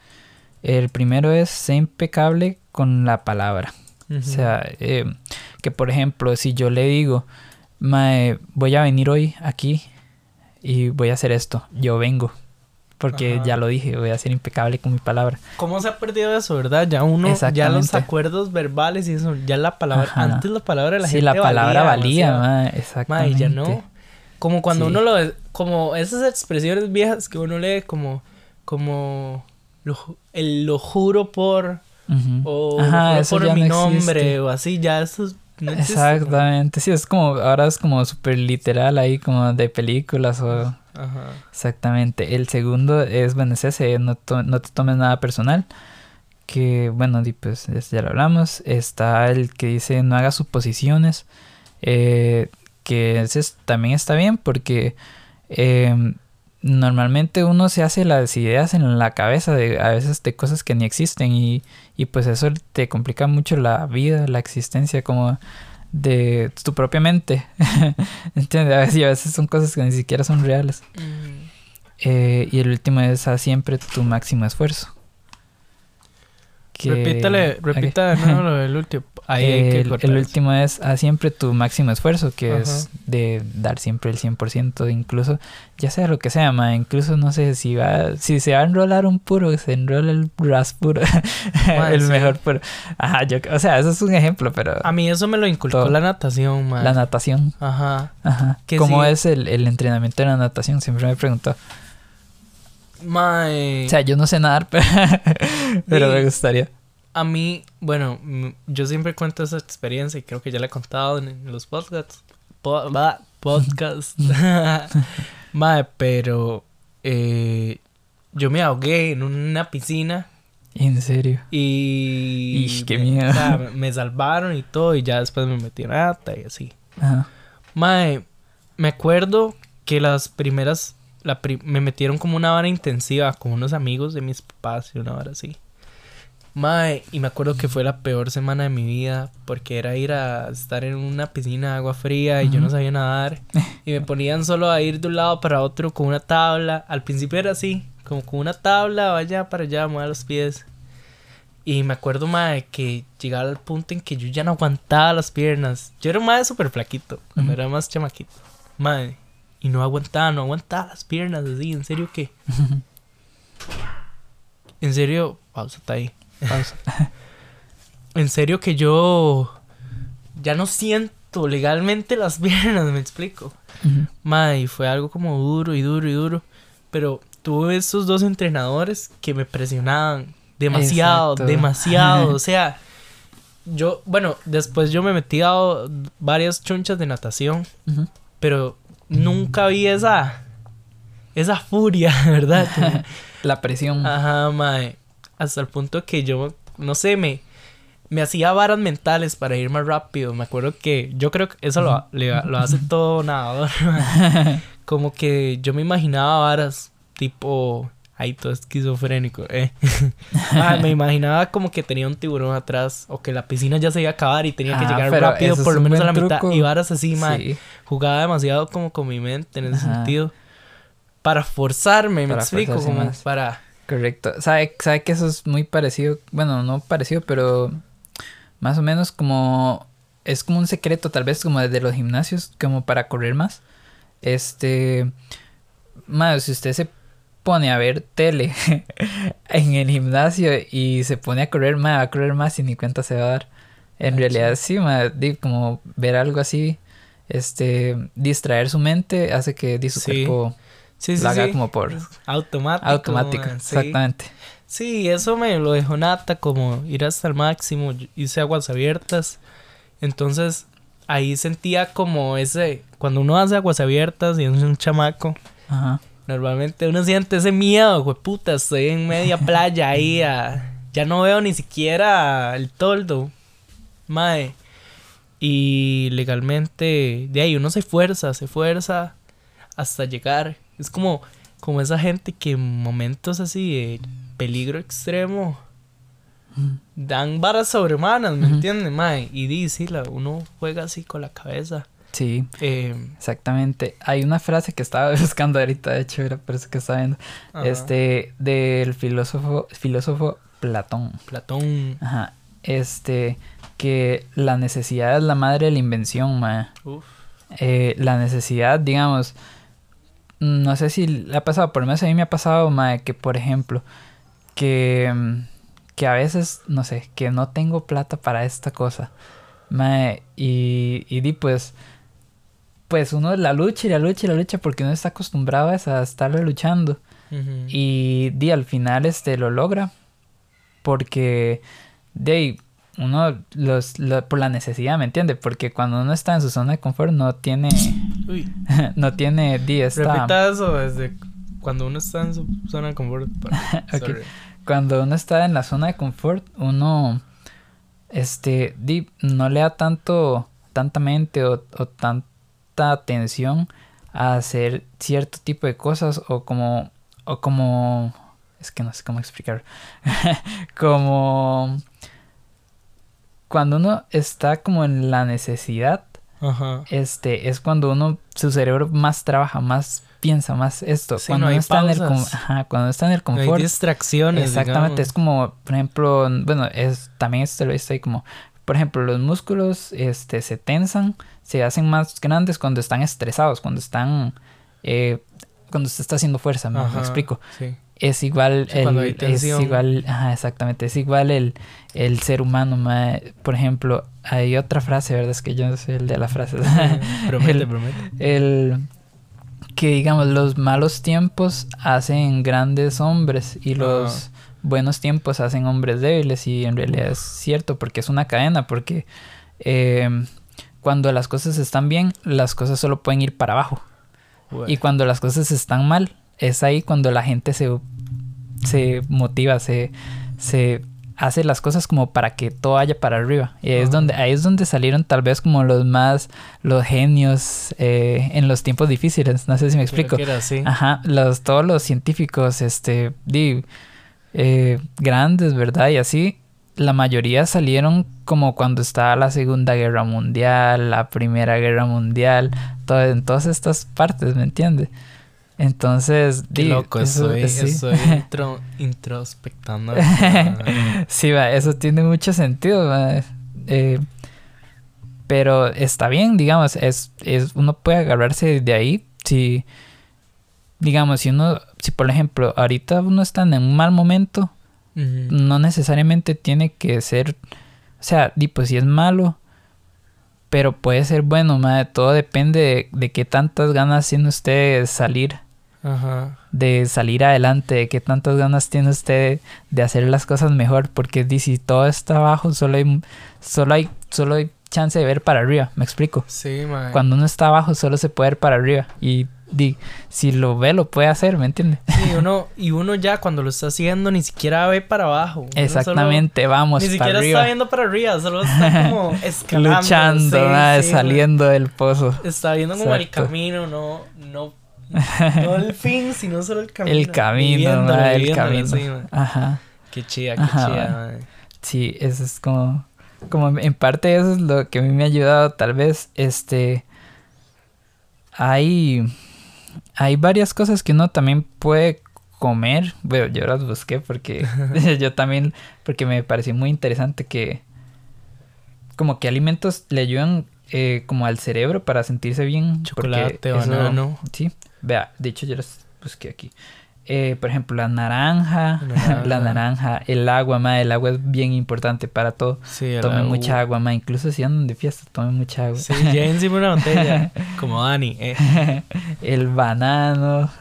El primero es ser impecable con la palabra. O sea, eh, que por ejemplo, si yo le digo, mae, voy a venir hoy aquí y voy a hacer esto, yo vengo. Porque Ajá. ya lo dije, voy a ser impecable con mi palabra. ¿Cómo se ha perdido eso, verdad? Ya uno, ya los acuerdos verbales y eso, ya la palabra, Ajá. antes la palabra de la sí, gente la palabra valía, mae, Ma, exactamente. y ya no. Como cuando Sí. uno lo como esas expresiones viejas que uno lee como, como, lo, el, lo juro por, Ujú. o Ajá, lo juro por mi no nombre, existe. o así, ya eso es- no. Exactamente, sí, es como, ahora es como súper literal ahí, como de películas o... Ajá. Exactamente. El segundo es, bueno, es ese, no, to- no te tomes nada personal. Que, bueno, pues es- ya lo hablamos. Está el que dice no hagas suposiciones. eh, que ese es- también está bien porque eh, normalmente uno se hace las ideas en la cabeza de a veces de cosas que ni existen y, y pues eso te complica mucho la vida, la existencia como de tu propia mente. ¿Entiendes? A veces, y a veces son cosas que ni siquiera son reales. Mm. Eh, y el último es haz siempre tu máximo esfuerzo. Que- Repítale, repita de nuevo lo del último. Ahí hay que el, el último es haz siempre tu máximo esfuerzo, que Ajá. es de dar siempre el 100%, incluso, ya sea lo que sea, ma, incluso no sé si va, si se va a enrolar un puro, se enrola el ras puro, Ma, el sí. mejor puro. Ajá, yo, o sea, eso es un ejemplo, pero A mí eso me lo inculcó Todo. la natación, man. la natación, Ajá. ajá. ¿Cómo sí. es el, el entrenamiento de la natación? Siempre me he Mae. O sea, yo no sé nadar, pero, me gustaría. A mí, bueno, yo siempre cuento esa experiencia y creo que ya la he contado en los podcasts. Po- podcast. Mae, pero eh, yo me ahogué en una piscina En serio. y. Ish, qué miedo. o sea, me- me salvaron y todo, y ya después me metí en ata y así. Ajá. Mae, me acuerdo que las primeras. La pri- me metieron como una vara intensiva con unos amigos de mis papás y una hora así. Mae, y me acuerdo que fue la peor semana de mi vida porque era ir a estar en una piscina de agua fría y yo no sabía nadar. Y me ponían solo a ir de un lado para otro con una tabla. Al principio era así, como con una tabla, vaya para allá, mueva los pies. Y me acuerdo, mae, que llegaba al punto en que yo ya no aguantaba las piernas. Yo era un mae súper flaquito, cuando era más chamaquito. Mae, y no aguantaba, no aguantaba las piernas así, en serio que. En serio, pausa, está ahí. Pausa. en serio que yo ya no siento legalmente las piernas, me explico. Mae, y fue algo como duro y duro y duro. Pero tuve esos dos entrenadores que me presionaban demasiado, Exacto. demasiado. o sea, yo, bueno, después yo me metí a varias chunchas de natación, pero nunca vi esa, esa furia, ¿verdad? La presión. Ajá, mae. Hasta el punto que yo, no sé, me, me hacía varas mentales para ir más rápido. Me acuerdo que yo creo que eso lo, le- lo hace todo nadador. Como que yo me imaginaba varas tipo... Ay, todo esquizofrénico, eh. Mae, me imaginaba como que tenía un tiburón atrás o que la piscina ya se iba a acabar y tenía que Ah, llegar rápido por lo menos a la buen mitad. truco. Y varas así. Sí. Jugaba demasiado como con mi mente en ese Ajá. sentido. Para forzarme, me explico, como más. para... Correcto. ¿Sabe, sabe que eso es muy parecido? Bueno, no parecido, pero más o menos como... Es como un secreto, tal vez como desde los gimnasios, como para correr más. Este... Más, si usted se pone a ver tele en el gimnasio y se pone a correr más, va a correr más y ni cuenta se va a dar. En Ah, realidad sí, ma, di, como ver algo así, este, distraer su mente hace que di, su Sí. cuerpo Sí, sí, lo haga sí. como por Automático. automático. man, sí. Exactamente. Sí, eso me lo dejó nata, como ir hasta el máximo. Hice aguas abiertas. Entonces, ahí sentía como ese. Cuando uno hace aguas abiertas y es un chamaco, Ajá. Normalmente uno siente ese miedo, puta, estoy en media playa ahí. ah, ya no veo ni siquiera el toldo. Mae. Y legalmente, de ahí uno se fuerza, se fuerza hasta llegar. Es como, como esa gente que en momentos así de peligro extremo dan varas sobrehumanas, ¿me Ujú. entiendes, mae? Y di, sí, la, uno juega así con la cabeza. Sí, Eh, exactamente. Hay una frase que estaba buscando ahorita, de hecho, era por eso que estaba viendo. ajá, Este, del filósofo, filósofo Platón. Platón. Ajá. Este, que la necesidad es la madre de la invención, ma. Uf. Eh, la necesidad, digamos, no sé si le ha pasado, por lo menos a mí me ha pasado, ma, que por ejemplo, que, mm, que a veces, no sé, que no tengo plata para esta cosa, ma, y, y di pues, pues uno la lucha y la lucha y la lucha porque uno está acostumbrado a estarle luchando. Y di al final este lo logra. Porque de uno los, lo- por la necesidad, ¿me entiende? Porque cuando uno está en su zona de confort no tiene Uy, no tiene di esta repita eso desde cuando uno está en su zona de confort. pa- Ok. sorry. cuando uno está en la zona de confort, uno este di, no le da tanto tanta mente o, o atención a hacer cierto tipo de cosas o como o como es que no sé cómo explicar como cuando uno está como en la necesidad Ajá. este es cuando uno su cerebro más trabaja más piensa más esto Sí, cuando no uno está en el ajá, cuando está en el No hay confort distracciones. Exactamente, es como, por ejemplo, bueno, es también esto lo he visto ahí como, por ejemplo, los músculos este, se tensan, se hacen más grandes cuando están estresados, cuando están, eh, cuando se está haciendo fuerza, me, explico. Sí. Es igual, Sí, cuando hay es igual, ajá, exactamente, es igual el, el ser humano, ma. por ejemplo, hay otra frase, ¿verdad? Es que yo no soy el de la frase. promete, El- promete. el que digamos los malos tiempos hacen grandes hombres y los buenos tiempos hacen hombres débiles y en realidad es cierto porque es una cadena, porque eh, cuando las cosas están bien, las cosas solo pueden ir para abajo. Y cuando las cosas están mal, es ahí cuando la gente se, se motiva, se, se hace las cosas como para que todo vaya para arriba. Y ahí es, donde, ahí es donde salieron tal vez como los más, los genios eh, en los tiempos difíciles. No sé si me explico. Ajá, los, todos los científicos, este, di, eh, grandes, ¿verdad? Y así, la mayoría salieron como cuando estaba la Segunda Guerra Mundial, la Primera Guerra Mundial, todo, en todas estas partes, ¿me entiendes? Entonces, Qué loco, eso, estoy, introspectando. sí, va, eso tiene mucho sentido. Eh, pero está bien, digamos, es, es, uno puede agarrarse de ahí si, digamos, si uno, si por ejemplo, ahorita uno está en un mal momento, no necesariamente tiene que ser, o sea, pues si es malo, pero puede ser bueno, madre, todo depende de, de qué tantas ganas tiene usted de salir Ajá. de salir adelante, de qué tantas ganas tiene usted de hacer las cosas mejor, porque si todo está abajo, solo hay, solo hay, solo hay chance de ver para arriba, me explico. Sí, Cuando uno está abajo, solo se puede ver para arriba. Y di, si lo ve, lo puede hacer, ¿me entiende? Sí, uno, y uno ya cuando lo está haciendo ni siquiera ve para abajo. Exactamente, vamos. Ni siquiera está viendo para arriba, solo está como escalando. Luchando, saliendo del pozo. Está viendo como el camino, no, no no el fin, sino solo el camino. El camino, el camino. Ajá. Qué chida, qué chida, Sí, eso es como. Como en parte eso es lo que a mí me ha ayudado, tal vez. Este. Hay. Hay varias cosas que uno también puede comer. Bueno, yo las busqué porque. yo también. Porque me pareció muy interesante que. Como que alimentos le ayudan eh, como al cerebro para sentirse bien. Chocolate, banano. sí. Vea, de hecho yo las busqué aquí. Eh, por ejemplo, la naranja, la naranja, el agua, ma, el agua es bien importante para todo. Sí, tomen mucha agua, ma, incluso si andan de fiesta, tomen mucha agua. Sí, ya encima una botella, como Dani. Eh. el banano,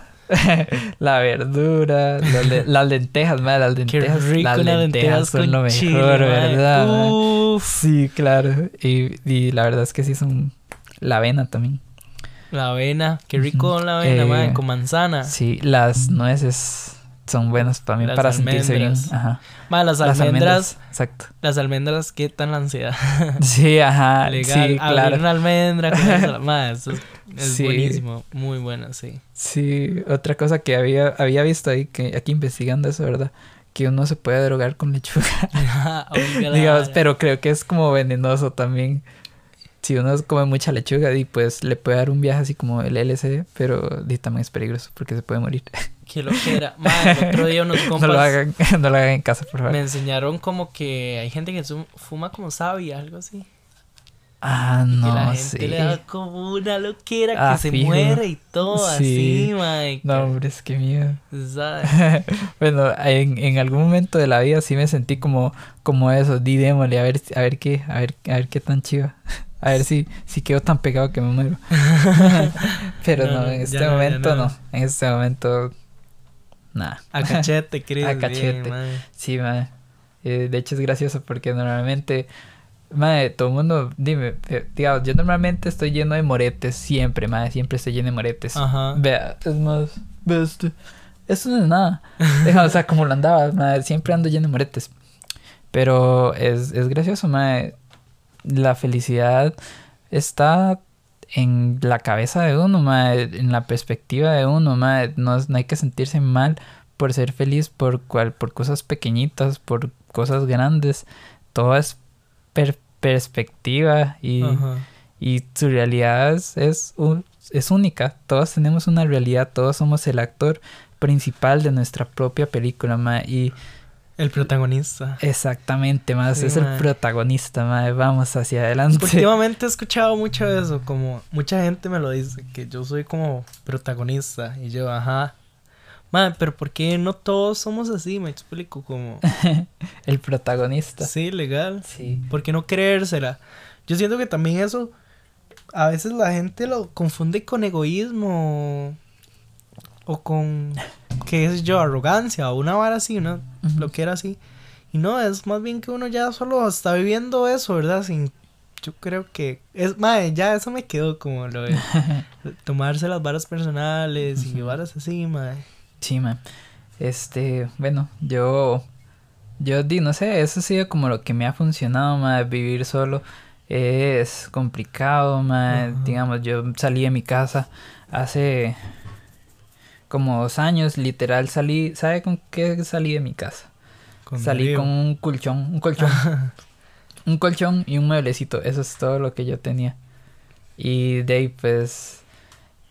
la verdura, las, lentejas, ma, las lentejas. Qué rico las lentejas, son lo mejor, ¿verdad? Sí, claro. Y, y la verdad es que sí son la avena también. La avena, qué rico la avena, eh, con manzana. Sí, las nueces son buenas también para sentirse bien. Ajá. las almendras, Exacto. Las almendras quitan la ansiedad. Sí, ajá. Legal, sí, claro. una almendra con eso es buenísimo, muy buena, sí. Sí, otra cosa que había, había visto ahí, que aquí investigando eso, ¿verdad? Que uno se puede drogar con lechuga. Digamos, pero creo que es como venenoso también si uno come mucha lechuga, y pues le puede dar un viaje así como el LSD, pero también es peligroso porque se puede morir. Que lo que era. el otro día unos compas. no lo hagan, no lo hagan en casa, por favor. Me enseñaron como que hay gente que fuma como sabia, algo así. Ah, no, que la gente le da como una loquera que ah, se muere y todo así, Mike. No, hombre, es que miedo. bueno, en, en algún momento de la vida sí me sentí como, como eso, di démosle, a ver, a ver qué, a ver, a ver qué tan chiva. A ver si, si quedo tan pegado que me muero. Pero no, en este momento no. En este momento, nada. A cachete, creo. A cachete. sí, madre. Eh, de hecho es gracioso porque normalmente, madre, todo el mundo, dime, eh, digamos, yo normalmente estoy lleno de moretes, siempre, madre, siempre estoy lleno de moretes. Ajá. Vea, es más, este. Eso no es nada. Deja, o sea, como lo andaba, madre, siempre ando lleno de moretes. Pero es, es gracioso, madre la felicidad está en la cabeza de uno, en la perspectiva de uno, No, hay que sentirse mal por ser feliz por cual, por cosas pequeñitas, por cosas grandes. Todo es perspectiva y, y su realidad es, es, es única. Todos tenemos una realidad, todos somos el actor principal de nuestra propia película, y el protagonista. Exactamente, más es el protagonista, madre. Vamos hacia adelante. Últimamente he escuchado mucho eso, como mucha gente me lo dice, que yo soy como protagonista. Y yo, ajá. Madre, pero ¿por qué no todos somos así? Me explico, como. el protagonista. Sí, legal. Sí. ¿Por qué no creérsela? Yo siento que también eso. A veces la gente lo confunde con egoísmo. O con que es yo, arrogancia o una vara así. Lo que era así. Y no, es más bien que uno ya solo está viviendo eso, ¿verdad? Sin, yo creo que, es, madre, ya eso me quedó como lo de tomarse las varas personales y Ujú. varas así, madre. Sí, man. Este, bueno, yo, yo di, no sé, eso ha sido como lo que me ha funcionado, man, vivir solo es complicado. Ajá. Digamos, yo salí de mi casa hace como dos años, literal salí, ¿sabe con qué salí de mi casa? Con salí con un colchón, un colchón, un colchón y un mueblecito, eso es todo lo que yo tenía. Y de ahí, pues,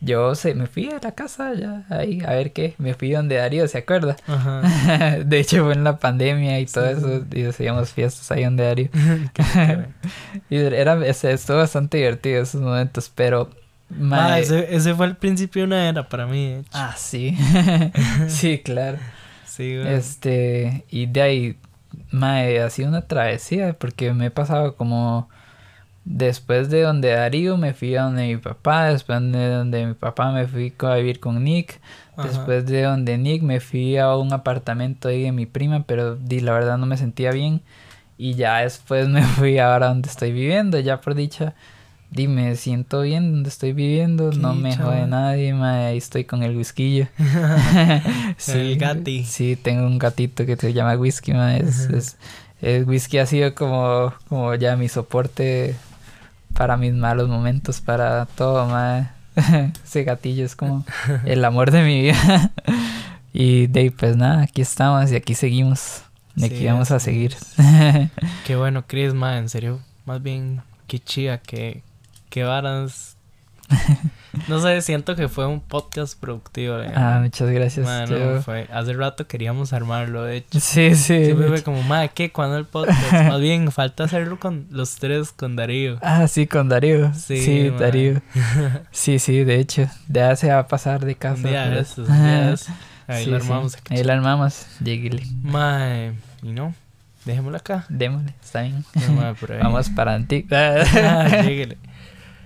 yo se, me fui a la casa ya, ahí, a ver qué, me fui donde Darío, ¿se acuerda? Ajá. de hecho, fue en la pandemia y todo Sí, eso, y hacíamos fiestas ahí donde Darío. Y era, ese- estuvo bastante divertido esos momentos, pero... Ese, ese fue el principio de una era para mí, de hecho. Ah, sí. sí, claro. Sí. Este, y de ahí, mae, ha sido una travesía porque me he pasado como después de donde Darío me fui a donde mi papá, después de donde mi papá me fui a vivir con Nick, Ajá. después de donde Nick me fui a un apartamento ahí de mi prima, pero di, la verdad no me sentía bien y ya después me fui ahora donde estoy viviendo, ya por dicha. Di, me siento bien donde estoy viviendo, no me jode nadie, mae, ahí estoy con el whisky. El gati. Sí, tengo un gatito que se llama Whisky, ma, Es, es- el whisky ha sido como, como ya mi soporte para mis malos momentos, para todo, ma. Ese gatillo es como el amor de mi vida. y de pues nada, aquí estamos y aquí seguimos. Y aquí Sí, vamos a seguir. Qué bueno, Chris, ma, en serio. Más bien, qué chida, qué, qué varas. No sé, siento que fue un podcast productivo. eh. ah, muchas gracias. Yo- fue, hace rato queríamos armarlo, de hecho. Sí, sí. Siempre fue como, ma, ¿qué? ¿Cuándo el podcast? Más bien, falta hacerlo con los tres, con Darío. Ah, sí, con Darío. Sí, Sí. Darío. Sí, sí, de hecho. Ya se va a pasar de casa. Un día de estos. Ahí Sí, lo sí. armamos. Ahí lo armamos. Lleguele. Ma, eh, y no, dejémoslo acá. Démosle, está bien. No, ma. Vamos para Antic. Ah, lléguele.